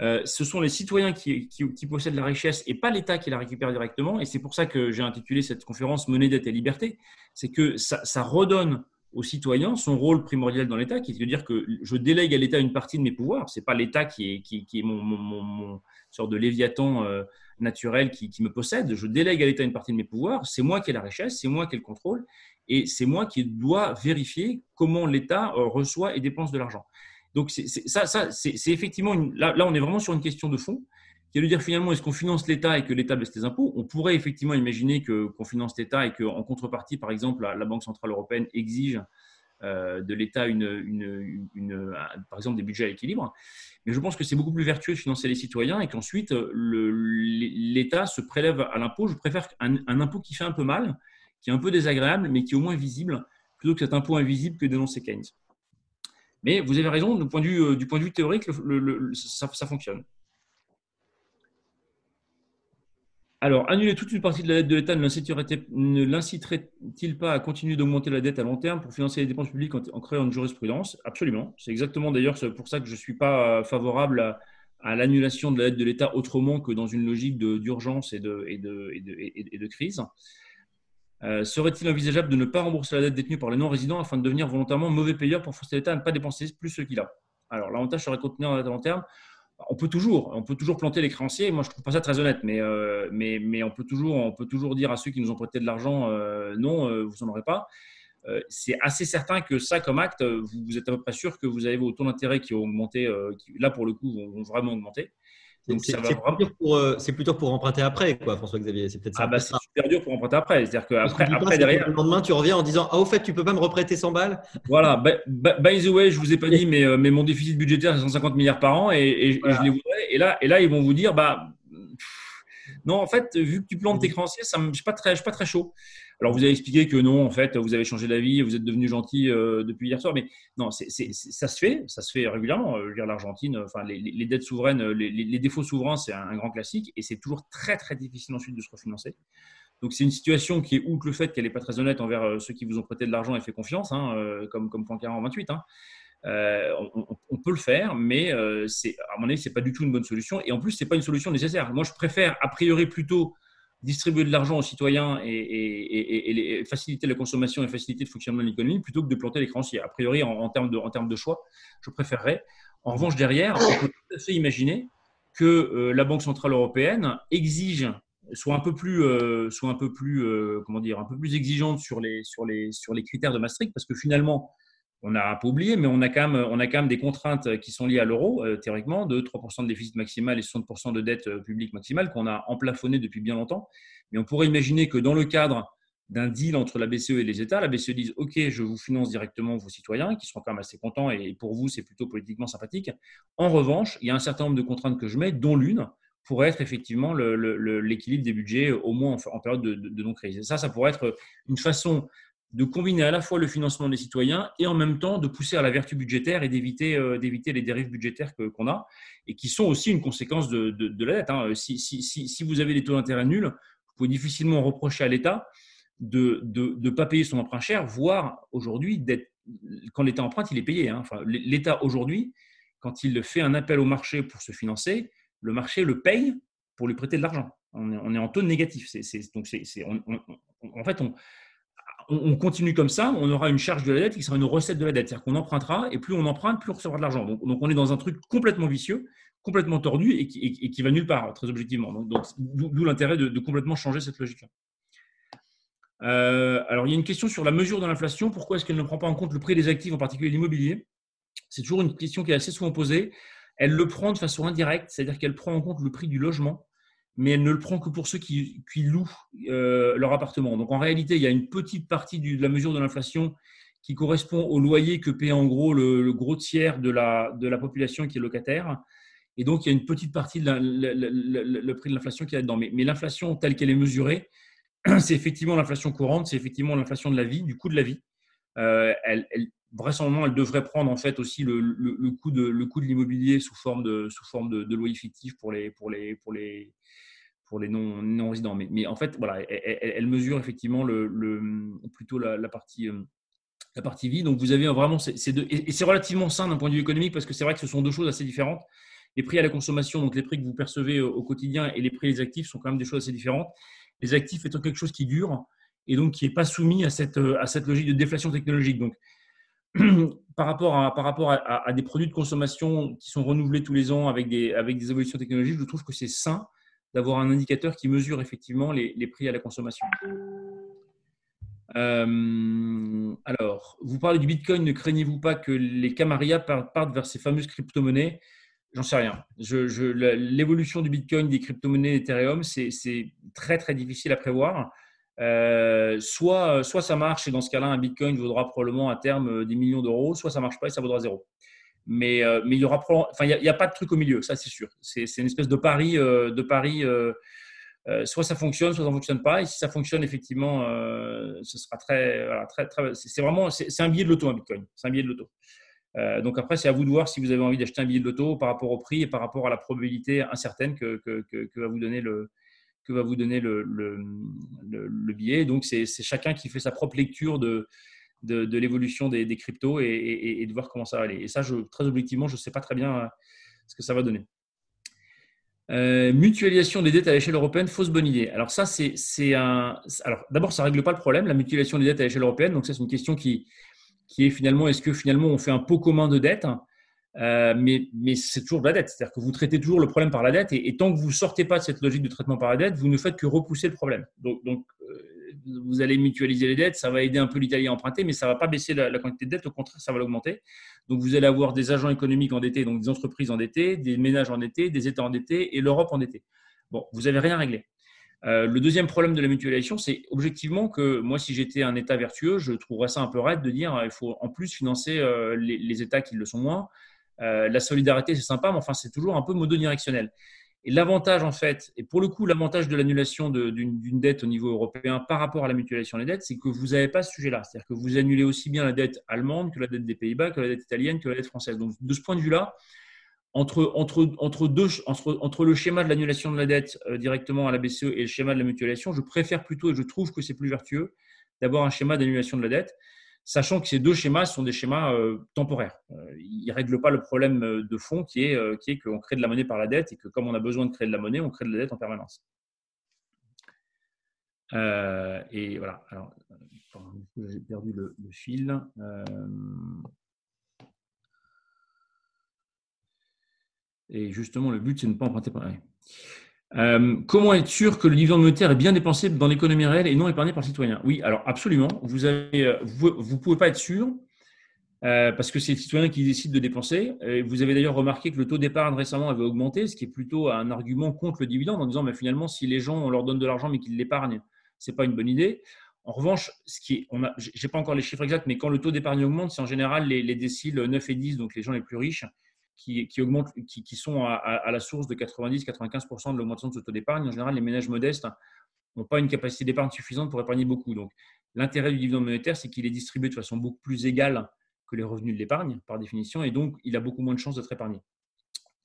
euh, ce sont les citoyens qui, possèdent la richesse et pas l'État qui la récupère directement. Et c'est pour ça que j'ai intitulé cette conférence Monnaie, dette et liberté. C'est que ça, redonne aux citoyens son rôle primordial dans l'État, qui est de dire que je délègue à l'État une partie de mes pouvoirs. Ce n'est pas l'État qui est, mon, mon, sorte de léviathan euh, naturel qui, me possède. Je délègue à l'État une partie de mes pouvoirs. C'est moi qui ai la richesse, c'est moi qui ai le contrôle et c'est moi qui dois vérifier comment l'État euh, reçoit et dépense de l'argent. Donc ça, ça c'est effectivement là, on est vraiment sur une question de fond qui est de dire finalement est-ce qu'on finance l'État et que l'État baisse les impôts? On pourrait effectivement imaginer qu'on finance l'État et qu'en contrepartie, par exemple, la, Banque centrale européenne exige de l'État par exemple des budgets à l'équilibre. Mais je pense que c'est beaucoup plus vertueux de financer les citoyens et qu'ensuite l'État se prélève à l'impôt. Je préfère un, impôt qui fait un peu mal, qui est un peu désagréable, mais qui est au moins visible, plutôt que cet impôt invisible que dénoncer Keynes. Mais vous avez raison, euh, du point de vue théorique, ça, fonctionne. Alors, annuler toute une partie de la dette de l'État ne l'inciterait-il pas à continuer d'augmenter la dette à long terme pour financer les dépenses publiques en, créant une jurisprudence? Absolument. C'est exactement d'ailleurs pour ça que je ne suis pas favorable à, l'annulation de la dette de l'État autrement que dans une logique d'urgence et de, et, de, et, de, crise. Euh, serait-il envisageable de ne pas rembourser la dette détenue par les non-résidents afin de devenir volontairement mauvais payeur pour forcer l'État à ne pas dépenser plus ce qu'il a? Alors, l'avantage serait de contenir la dette à long terme. On peut toujours, on peut toujours planter les créanciers. Moi, je trouve pas ça très honnête, mais, euh, mais, mais on peut toujours, on peut toujours dire à ceux qui nous ont prêté de l'argent, euh, non, euh, vous en aurez pas. c'est assez certain que ça, comme acte, vous, êtes à peu près sûr que vous avez vos taux d'intérêt qui ont augmenté, qui, là pour le coup, vont vraiment augmenter. C'est plutôt, pour emprunter après, quoi, François-Xavier. C'est peut-être ah bah, c'est super dur pour emprunter après. C'est-à-dire qu'après, après, derrière. Le lendemain, tu reviens en disant Ah, au fait, tu peux pas me reprêter 100 balles Voilà. By, the way, je vous ai pas dit, mais, euh, mais mon déficit budgétaire, c'est 150 milliards par an et, je les voudrais. Et là, et là, ils vont vous dire Bah. Non, en fait, vu que tu plantes tes créanciers, ça, je ne suis, pas très chaud. Alors, vous avez expliqué que non, en fait, vous avez changé d'avis, vous êtes devenu gentil euh, depuis hier soir, mais non, ça se fait, ça se fait régulièrement. Je veux dire, l'Argentine, enfin, les, dettes souveraines, les, défauts souverains, c'est un, grand classique et c'est toujours très, très difficile ensuite de se refinancer. Donc, c'est une situation qui est, outre le fait qu'elle n'est pas très honnête envers euh, ceux qui vous ont prêté de l'argent et fait confiance, hein, euh, comme, comme point 40 28, hein, on, peut le faire, mais à mon avis, ce n'est pas du tout une bonne solution. Et en plus, ce n'est pas une solution nécessaire. Moi, je préfère, a priori, plutôt distribuer de l'argent aux citoyens et, faciliter la consommation et faciliter le fonctionnement de l'économie plutôt que de planter les créanciers. A priori, en, termes, de, choix, je préférerais. En revanche, derrière, on peut tout à fait imaginer que euh, la Banque Centrale Européenne exige, soit un peu plus, euh, soit un peu plus, exigeante sur les critères de Maastricht, parce que finalement, on n'a peu oublié, mais on a, quand même, on a quand même des contraintes qui sont liées à l'euro, euh, théoriquement, de 3% de déficit maximal et 60% de dette euh, publique maximale qu'on a emplafonné depuis bien longtemps. Mais on pourrait imaginer que dans le cadre d'un deal entre la BCE et les États, la BCE dise OK, je vous finance directement vos citoyens, qui seront quand même assez contents et pour vous, c'est plutôt politiquement sympathique. En revanche, il y a un certain nombre de contraintes que je mets, dont l'une pourrait être effectivement l'équilibre des budgets, au moins en, période de, de non-crise. Et ça, ça pourrait être une façon de combiner à la fois le financement des citoyens et en même temps de pousser à la vertu budgétaire et d'éviter euh, les dérives budgétaires qu'on a et qui sont aussi une conséquence de, de, la dette. Hein. Si, si, si, vous avez des taux d'intérêt nuls, vous pouvez difficilement reprocher à l'État de ne pas payer son emprunt cher, voire aujourd'hui, quand l'État emprunte, il est payé. Hein. L'État aujourd'hui, quand il fait un appel au marché pour se financer, le marché le paye pour lui prêter de l'argent. On, est en taux négatif. donc c'est en fait, on, on, continue comme ça, on aura une charge de la dette qui sera une recette de la dette. C'est-à-dire qu'on empruntera et plus on emprunte, plus on recevra de l'argent. Donc, on est dans un truc complètement vicieux, complètement tordu et qui, va nulle part, très objectivement. Donc, d'où l'intérêt de, complètement changer cette logique-là. Euh, alors, il y a une question sur la mesure de l'inflation. Pourquoi est-ce qu'elle ne prend pas en compte le prix des actifs, en particulier l'immobilier? C'est toujours une question qui est assez souvent posée. Elle le prend de façon indirecte, c'est-à-dire qu'elle prend en compte le prix du logement mais elle ne le prend que pour ceux qui, louent euh, leur appartement. Donc en réalité, il y a une petite partie de la mesure de l'inflation qui correspond au loyer que paie en gros le, gros tiers de la, population qui est locataire. Et donc, il y a une petite partie de le prix de l'inflation qui est là-dedans. Mais, l'inflation telle qu'elle est mesurée, [CLEARS THROAT] c'est effectivement l'inflation courante, c'est effectivement l'inflation de la vie, du coût de la vie. Euh, elle, vraisemblablement, elle devrait prendre en fait aussi le, coût de, l'immobilier sous forme de, sous forme loyer fictif pour les, les non-résidents. mais, mais, en fait, voilà, elle, mesure effectivement le, plutôt la, partie, euh, la partie vie. Donc, vous avez vraiment ces, deux. Et, c'est relativement sain d'un point de vue économique parce que c'est vrai que ce sont deux choses assez différentes. Les prix à la consommation, donc les prix que vous percevez au, quotidien, et les prix des actifs sont quand même des choses assez différentes. Les actifs étant quelque chose qui dure et donc qui n'est pas soumis à cette, à cette logique de déflation technologique. Donc, [CLEARS THROAT] par rapport, à, par rapport à, des produits de consommation qui sont renouvelés tous les ans avec des, avec des évolutions technologiques, je trouve que c'est sain d'avoir un indicateur qui mesure effectivement les, prix à la consommation. Euh, alors, vous parlez du Bitcoin, ne craignez-vous pas que les Camaria partent vers ces fameuses crypto-monnaies? J'en sais rien. L'évolution du Bitcoin, des crypto-monnaies Ethereum, c'est très très difficile à prévoir. Euh, soit, soit ça marche et dans ce cas-là, un Bitcoin vaudra probablement à terme des millions d'euros, soit ça marche pas et ça vaudra zéro. Mais, euh, mais il n'y a, pas de truc au milieu, ça c'est sûr. C'est une espèce de pari, euh, de pari euh, soit ça fonctionne, soit ça ne fonctionne pas. Et si ça fonctionne, effectivement, ce sera très, très, très c'est vraiment, c'est un billet de loto, un Bitcoin. C'est un billet de loto. donc après, c'est à vous de voir si vous avez envie d'acheter un billet de loto par rapport au prix et par rapport à la probabilité incertaine que, va vous donner le, que va vous donner le billet. Donc c'est chacun qui fait sa propre lecture de, de, l'évolution des, cryptos et, de voir comment ça va aller. Et ça, très objectivement, je ne sais pas très bien euh, ce que ça va donner. Euh, mutualisation des dettes à l'échelle européenne, fausse bonne idée. Alors ça, c'est un. Alors d'abord, ça règle pas le problème, la mutualisation des dettes à l'échelle européenne. Donc ça, c'est une question qui, est finalement, est-ce que finalement on fait un pot commun de dettes Euh, mais, c'est toujours de la dette. C'est-à-dire que vous traitez toujours le problème par la dette et, tant que vous ne sortez pas de cette logique de traitement par la dette, vous ne faites que repousser le problème. Donc, vous allez mutualiser les dettes, ça va aider un peu l'Italie à emprunter, mais ça ne va pas baisser la, quantité de dette, au contraire, ça va l'augmenter. Donc vous allez avoir des agents économiques endettés, donc des entreprises endettées, des ménages endettés, des États endettés et l'Europe endettée. Bon, vous n'avez rien réglé. Euh, le deuxième problème de la mutualisation, c'est objectivement que moi, si j'étais un État vertueux, je trouverais ça un peu raide de dire il faut en plus financer les, les États qui le sont moins. Euh, la solidarité, c'est sympa, mais enfin, c'est toujours un peu monodirectionnel. Et l'avantage, en fait, et pour le coup, l'avantage de l'annulation d'une dette au niveau européen par rapport à la mutualisation des dettes, c'est que vous n'avez pas ce sujet-là. C'est-à-dire que vous annulez aussi bien la dette allemande que la dette des Pays-Bas, que la dette italienne, que la dette française. Donc, de ce point de vue-là, entre, entre, entre, le schéma de l'annulation de la dette euh, directement à la BCE et le schéma de la mutualisation, je préfère plutôt, et je trouve que c'est plus vertueux, d'avoir un schéma d'annulation de la dette sachant que ces deux schémas sont des schémas euh, temporaires. Euh, ils ne règlent pas le problème euh, de fond qui est, qu'on crée de la monnaie par la dette et que comme on a besoin de créer de la monnaie, on crée de la dette en permanence. et voilà. Alors, j'ai perdu le, fil. et justement, le but, c'est de ne pas emprunter. Par... Euh, comment être sûr que le dividende monétaire est bien dépensé dans l'économie réelle et non épargné par le citoyen? Oui, alors absolument. Vous ne euh, pouvez pas être sûr euh, parce que c'est le citoyen qui décide de dépenser. vous avez d'ailleurs remarqué que le taux d'épargne récemment avait augmenté, ce qui est plutôt un argument contre le dividende en disant mais finalement, si les gens, on leur donne de l'argent mais qu'ils l'épargnent, ce n'est pas une bonne idée. En revanche, ce qui est, j'ai pas encore les chiffres exacts, mais quand le taux d'épargne augmente, c'est en général les déciles 9 et 10, donc les gens les plus riches, qui, augmentent, qui, sont à, la source de 90-95% de l'augmentation de ce taux d'épargne. En général, les ménages modestes n'ont pas une capacité d'épargne suffisante pour épargner beaucoup. Donc, l'intérêt du dividende monétaire, c'est qu'il est distribué de façon beaucoup plus égale que les revenus de l'épargne, par définition, et donc il a beaucoup moins de chances d'être épargné.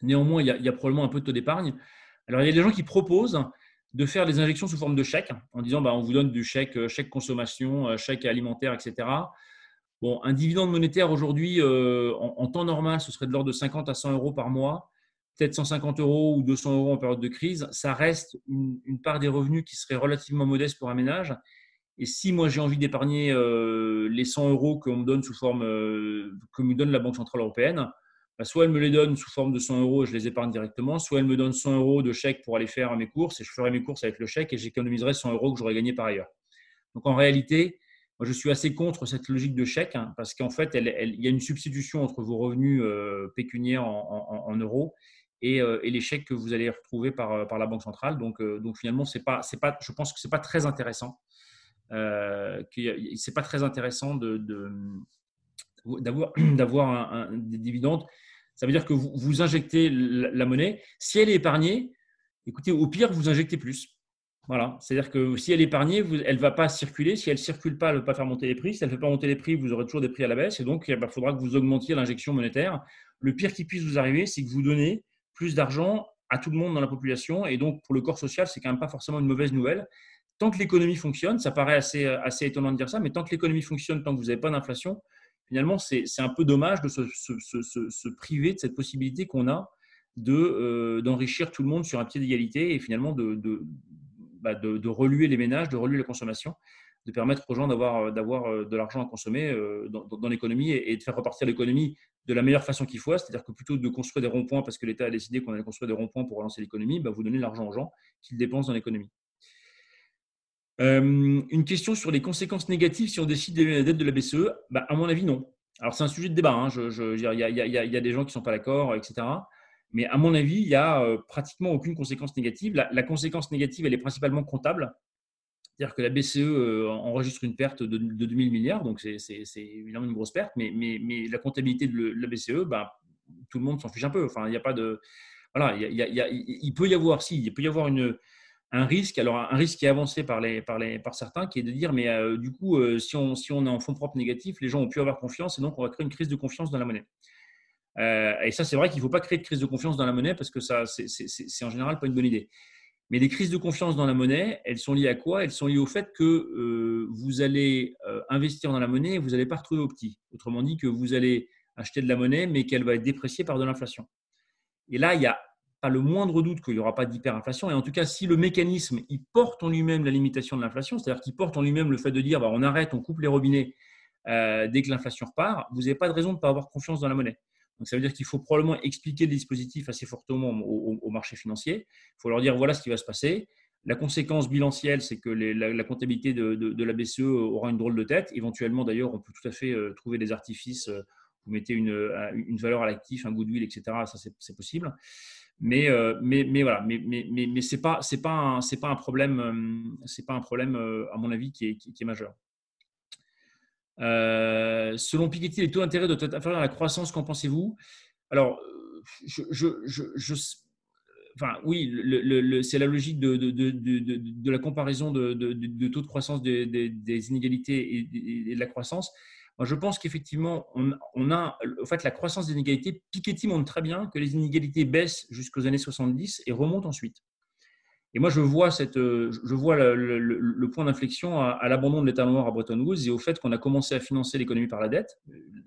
Néanmoins, il y, a, probablement un peu de taux d'épargne. Alors, il y a des gens qui proposent de faire des injections sous forme de chèque, en disant bah, on vous donne du chèque, chèque consommation, chèque alimentaire, etc. Bon, un dividende monétaire aujourd'hui, euh, en, temps normal, ce serait de l'ordre de 50 à 100 euros par mois, peut-être 150 euros ou 200 euros en période de crise. Ça reste une, part des revenus qui serait relativement modeste pour un ménage. Et si moi j'ai envie d'épargner euh, les 100 euros me donne sous forme, euh, que me donne la Banque Centrale Européenne, bah, soit elle me les donne sous forme de 100 euros et je les épargne directement, soit elle me donne 100 euros de chèque pour aller faire mes courses et je ferai mes courses avec le chèque et j'économiserai 100 euros que j'aurais gagné par ailleurs. Donc en réalité, moi, je suis assez contre cette logique de chèque hein, parce qu'en fait, il y a une substitution entre vos revenus euh, pécuniaires en, euros euh, et, les chèques que vous allez retrouver par, euh, la Banque centrale. Donc, finalement, je pense que ce n'est pas très intéressant. C'est pas très intéressant d'avoir des dividendes. Ça veut dire que vous, vous injectez la monnaie. Si elle est épargnée, écoutez, au pire, vous injectez plus. Voilà, c'est-à-dire que si elle est épargnée, elle ne va pas circuler. Si elle ne circule pas, elle ne va pas faire monter les prix. Si elle ne fait pas monter les prix, vous aurez toujours des prix à la baisse. Et donc, il eh ben, faudra que vous augmentiez l'injection monétaire. Le pire qui puisse vous arriver, c'est que vous donnez plus d'argent à tout le monde dans la population. Et donc, pour le corps social, c'est quand même pas forcément une mauvaise nouvelle. Tant que l'économie fonctionne, ça paraît assez, assez étonnant de dire ça, mais tant que l'économie fonctionne, tant que vous n'avez pas d'inflation, finalement, c'est un peu dommage de se, priver de cette possibilité qu'on a euh, d'enrichir tout le monde sur un pied d'égalité et finalement de, bah, de, reluer les ménages, de reluer la consommation, de permettre aux gens d'avoir, euh, euh, de l'argent à consommer euh, dans, l'économie et, de faire repartir l'économie de la meilleure façon qu'il faut. C'est-à-dire que plutôt de construire des ronds-points parce que l'État a décidé qu'on allait construire des ronds-points pour relancer l'économie, bah, vous donnez l'argent aux gens qu'ils dépensent dans l'économie. une question sur les conséquences négatives si on décide d'élever la dette de la BCE bah, À mon avis, non. Alors, c'est un sujet de débat. Il y, a des gens qui ne sont pas d'accord, etc. Mais à mon avis, il n'y a euh, pratiquement aucune conséquence négative. La, conséquence négative, elle est principalement comptable. C'est-à-dire que la BCE euh, enregistre une perte de, 2000 milliards, donc c'est évidemment une grosse perte, mais, la comptabilité de, la BCE, bah, tout le monde s'en fiche un peu. Enfin, il n'y a pas de. Voilà, il, peut y avoir, si, il peut y avoir un risque, alors un risque qui est avancé par certains, qui est de dire, mais euh, du coup, si, on, si on est en fonds propres négatifs, les gens ont pu avoir confiance et donc on va créer une crise de confiance dans la monnaie. Euh, et ça, c'est vrai qu'il ne faut pas créer de crise de confiance dans la monnaie parce que ça, c'est en général pas une bonne idée. Mais les crises de confiance dans la monnaie, elles sont liées à quoi? Elles sont liées au fait que euh, vous allez euh, investir dans la monnaie et vous n'allez pas retrouver au petit. Autrement dit, que vous allez acheter de la monnaie, mais qu'elle va être dépréciée par de l'inflation. Et là, il n'y a pas le moindre doute qu'il n'y aura pas d'hyperinflation. Et en tout cas, si le mécanisme il porte en lui-même la limitation de l'inflation, c'est-à-dire qu'il porte en lui-même le fait de dire bah, on arrête, on coupe les robinets dès que l'inflation repart, vous n'avez pas de raison de ne pas avoir confiance dans la monnaie. Donc, ça veut dire qu'il faut probablement expliquer le dispositif assez fortement au, marché financier. Il faut leur dire voilà ce qui va se passer. La conséquence bilancielle, c'est que la, comptabilité de, la BCE aura une drôle de tête. Éventuellement, d'ailleurs, on peut tout à fait euh, trouver des artifices. Euh, vous mettez une, une valeur à l'actif, un goodwill, etc. Ça, c'est possible. Mais, voilà, mais, mais, pas, un problème, pas un problème, à mon avis, qui est majeur. Euh, selon Piketty, les taux d'intérêt doivent être inférieurs à la croissance. Qu'en pensez-vous? Alors, enfin, oui, c'est la logique de, la comparaison de, taux de croissance des, inégalités et, de la croissance. Je pense qu'effectivement, on, on, a, en fait, la croissance des inégalités. Piketty montre très bien que les inégalités baissent jusqu'aux années 70 et remontent ensuite. Et moi, je vois, euh, le, point d'inflexion à, l'abandon de l'État noir à Bretton Woods et au fait qu'on a commencé à financer l'économie par la dette.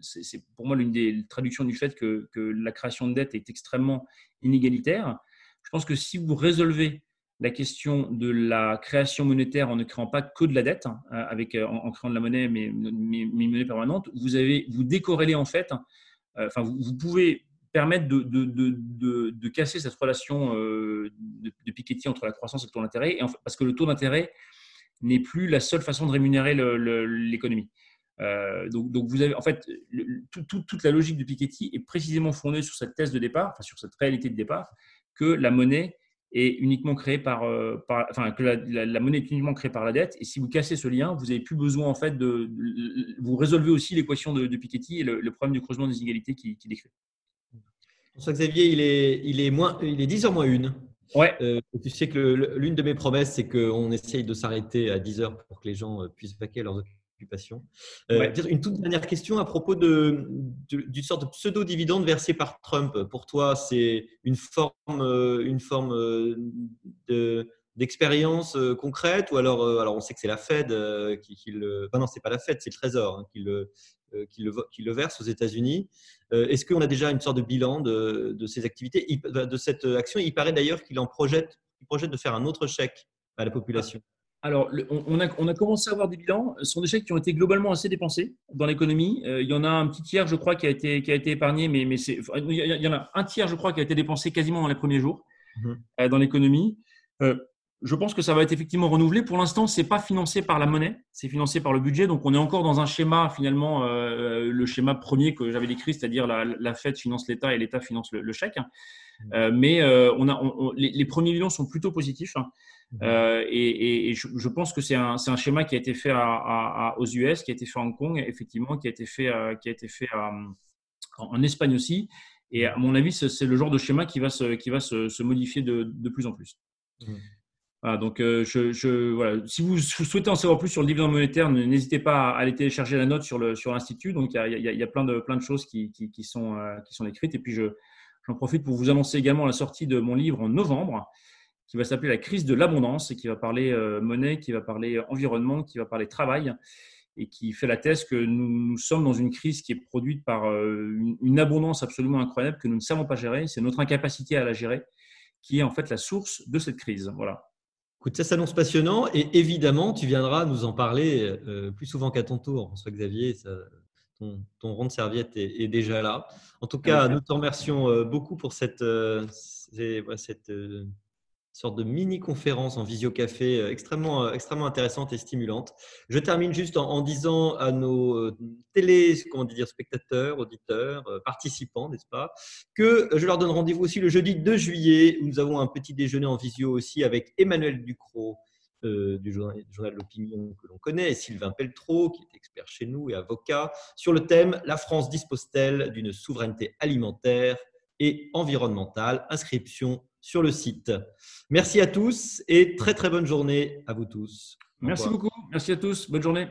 C'est pour moi l'une des traductions du fait que, la création de dette est extrêmement inégalitaire. Je pense que si vous résolvez la question de la création monétaire en ne créant pas que de la dette, hein, avec, en, créant de la monnaie, mais, mais, monnaie permanente, vous, avez, vous décorrélez en fait, euh, enfin, vous pouvez permettre de, de, de, de, casser cette relation euh, de, Piketty entre la croissance et le taux d'intérêt, parce que le taux d'intérêt n'est plus la seule façon de rémunérer l'économie. Euh, donc, donc, vous avez en fait toute la logique de Piketty est précisément fondée sur cette thèse de départ, enfin sur cette réalité de départ, que la monnaie est uniquement créée par, euh, enfin que la, monnaie est uniquement créée par la dette. Et si vous cassez ce lien, vous n'avez plus besoin en fait de, vous résolvez aussi l'équation de, Piketty et le, problème du creusement des inégalités qui, qui décrit. François Xavier, il est, il est, moins, il est 10h moins 1. Ouais. Euh, tu sais que l'une de mes promesses, c'est qu'on essaye de s'arrêter à 10 h pour que les gens euh, puissent vaquer leurs occupations. Euh, une toute dernière question à propos d'une de, sorte de pseudo-dividende versé par Trump. Pour toi, c'est une forme, une forme de d'expérience concrète ou alors, alors on sait que c'est la Fed qui, le. Enfin non, c'est pas la Fed, c'est le Trésor hein, qui, le, euh, qui le, qui le verse aux États-Unis. Euh, est-ce qu'on a déjà une sorte de bilan de, de ces activités, de cette action Il paraît d'ailleurs qu'il en projette, projette de faire un autre chèque à la population. Alors, on a, on a, commencé à avoir des bilans. Ce sont des chèques qui ont été globalement assez dépensés dans l'économie. Euh, il y en a un petit tiers, je crois, qui a été, qui a été épargné, mais, mais c'est, il y en a un tiers, je crois, qui a été dépensé quasiment dans les premiers jours mmh. dans l'économie je pense que ça va être effectivement renouvelé. Pour l'instant, c'est pas financé par la monnaie, c'est financé par le budget. Donc, on est encore dans un schéma finalement, euh, le schéma premier que j'avais décrit, c'est-à-dire la, la Fed finance l'État et l'État finance le, chèque. Mmh. Euh, mais euh, on a, les, premiers bilans sont plutôt positifs. Hein. Mmh. et, je, pense que c'est un, un, schéma qui a été fait à, aux US, qui a été fait à Hong Kong, effectivement, qui a été fait, qui a été fait en, Espagne aussi. Et à mon avis, c'est le genre de schéma qui va se, qui va se, modifier de, de, plus en plus. Mmh donc, euh, je, voilà. si vous souhaitez en savoir plus sur le dividende monétaire, n'hésitez pas à aller télécharger la note sur l'Institut. Sur donc, il y a, plein, de, plein de choses qui, qui, sont, euh, qui sont écrites. Et puis, j'en profite pour vous annoncer également la sortie de mon livre en novembre, qui va s'appeler La crise de l'abondance et qui va parler euh, monnaie, qui va parler environnement, qui va parler travail et qui fait la thèse que nous, sommes dans une crise qui est produite par une, une abondance absolument incroyable que nous ne savons pas gérer. C'est notre incapacité à la gérer qui est en fait la source de cette crise. Voilà. Écoute, ça s'annonce passionnant et évidemment, tu viendras nous en parler euh, plus souvent qu'à ton tour, François Xavier. ton, rond de serviette est, déjà là. En tout cas, nous te remercions euh, beaucoup pour cette, euh, cette sorte de mini-conférence en visio-café euh, extrêmement, euh, extrêmement intéressante et stimulante. Je termine juste en, disant à nos euh, télé, comment dire, spectateurs, auditeurs, participants, n'est-ce pas, que je leur donne rendez-vous aussi le jeudi 2 juillet, où nous avons un petit déjeuner en visio aussi avec Emmanuel Ducrot, du journal, journal l'opinion que l'on connaît, et Sylvain Peltreau, qui est expert chez nous et avocat, sur le thème La France dispose-t-elle d'une souveraineté alimentaire et environnementale? Inscription sur le site. Merci à tous et très très bonne journée à vous tous. Merci beaucoup. Merci à tous. Bonne journée.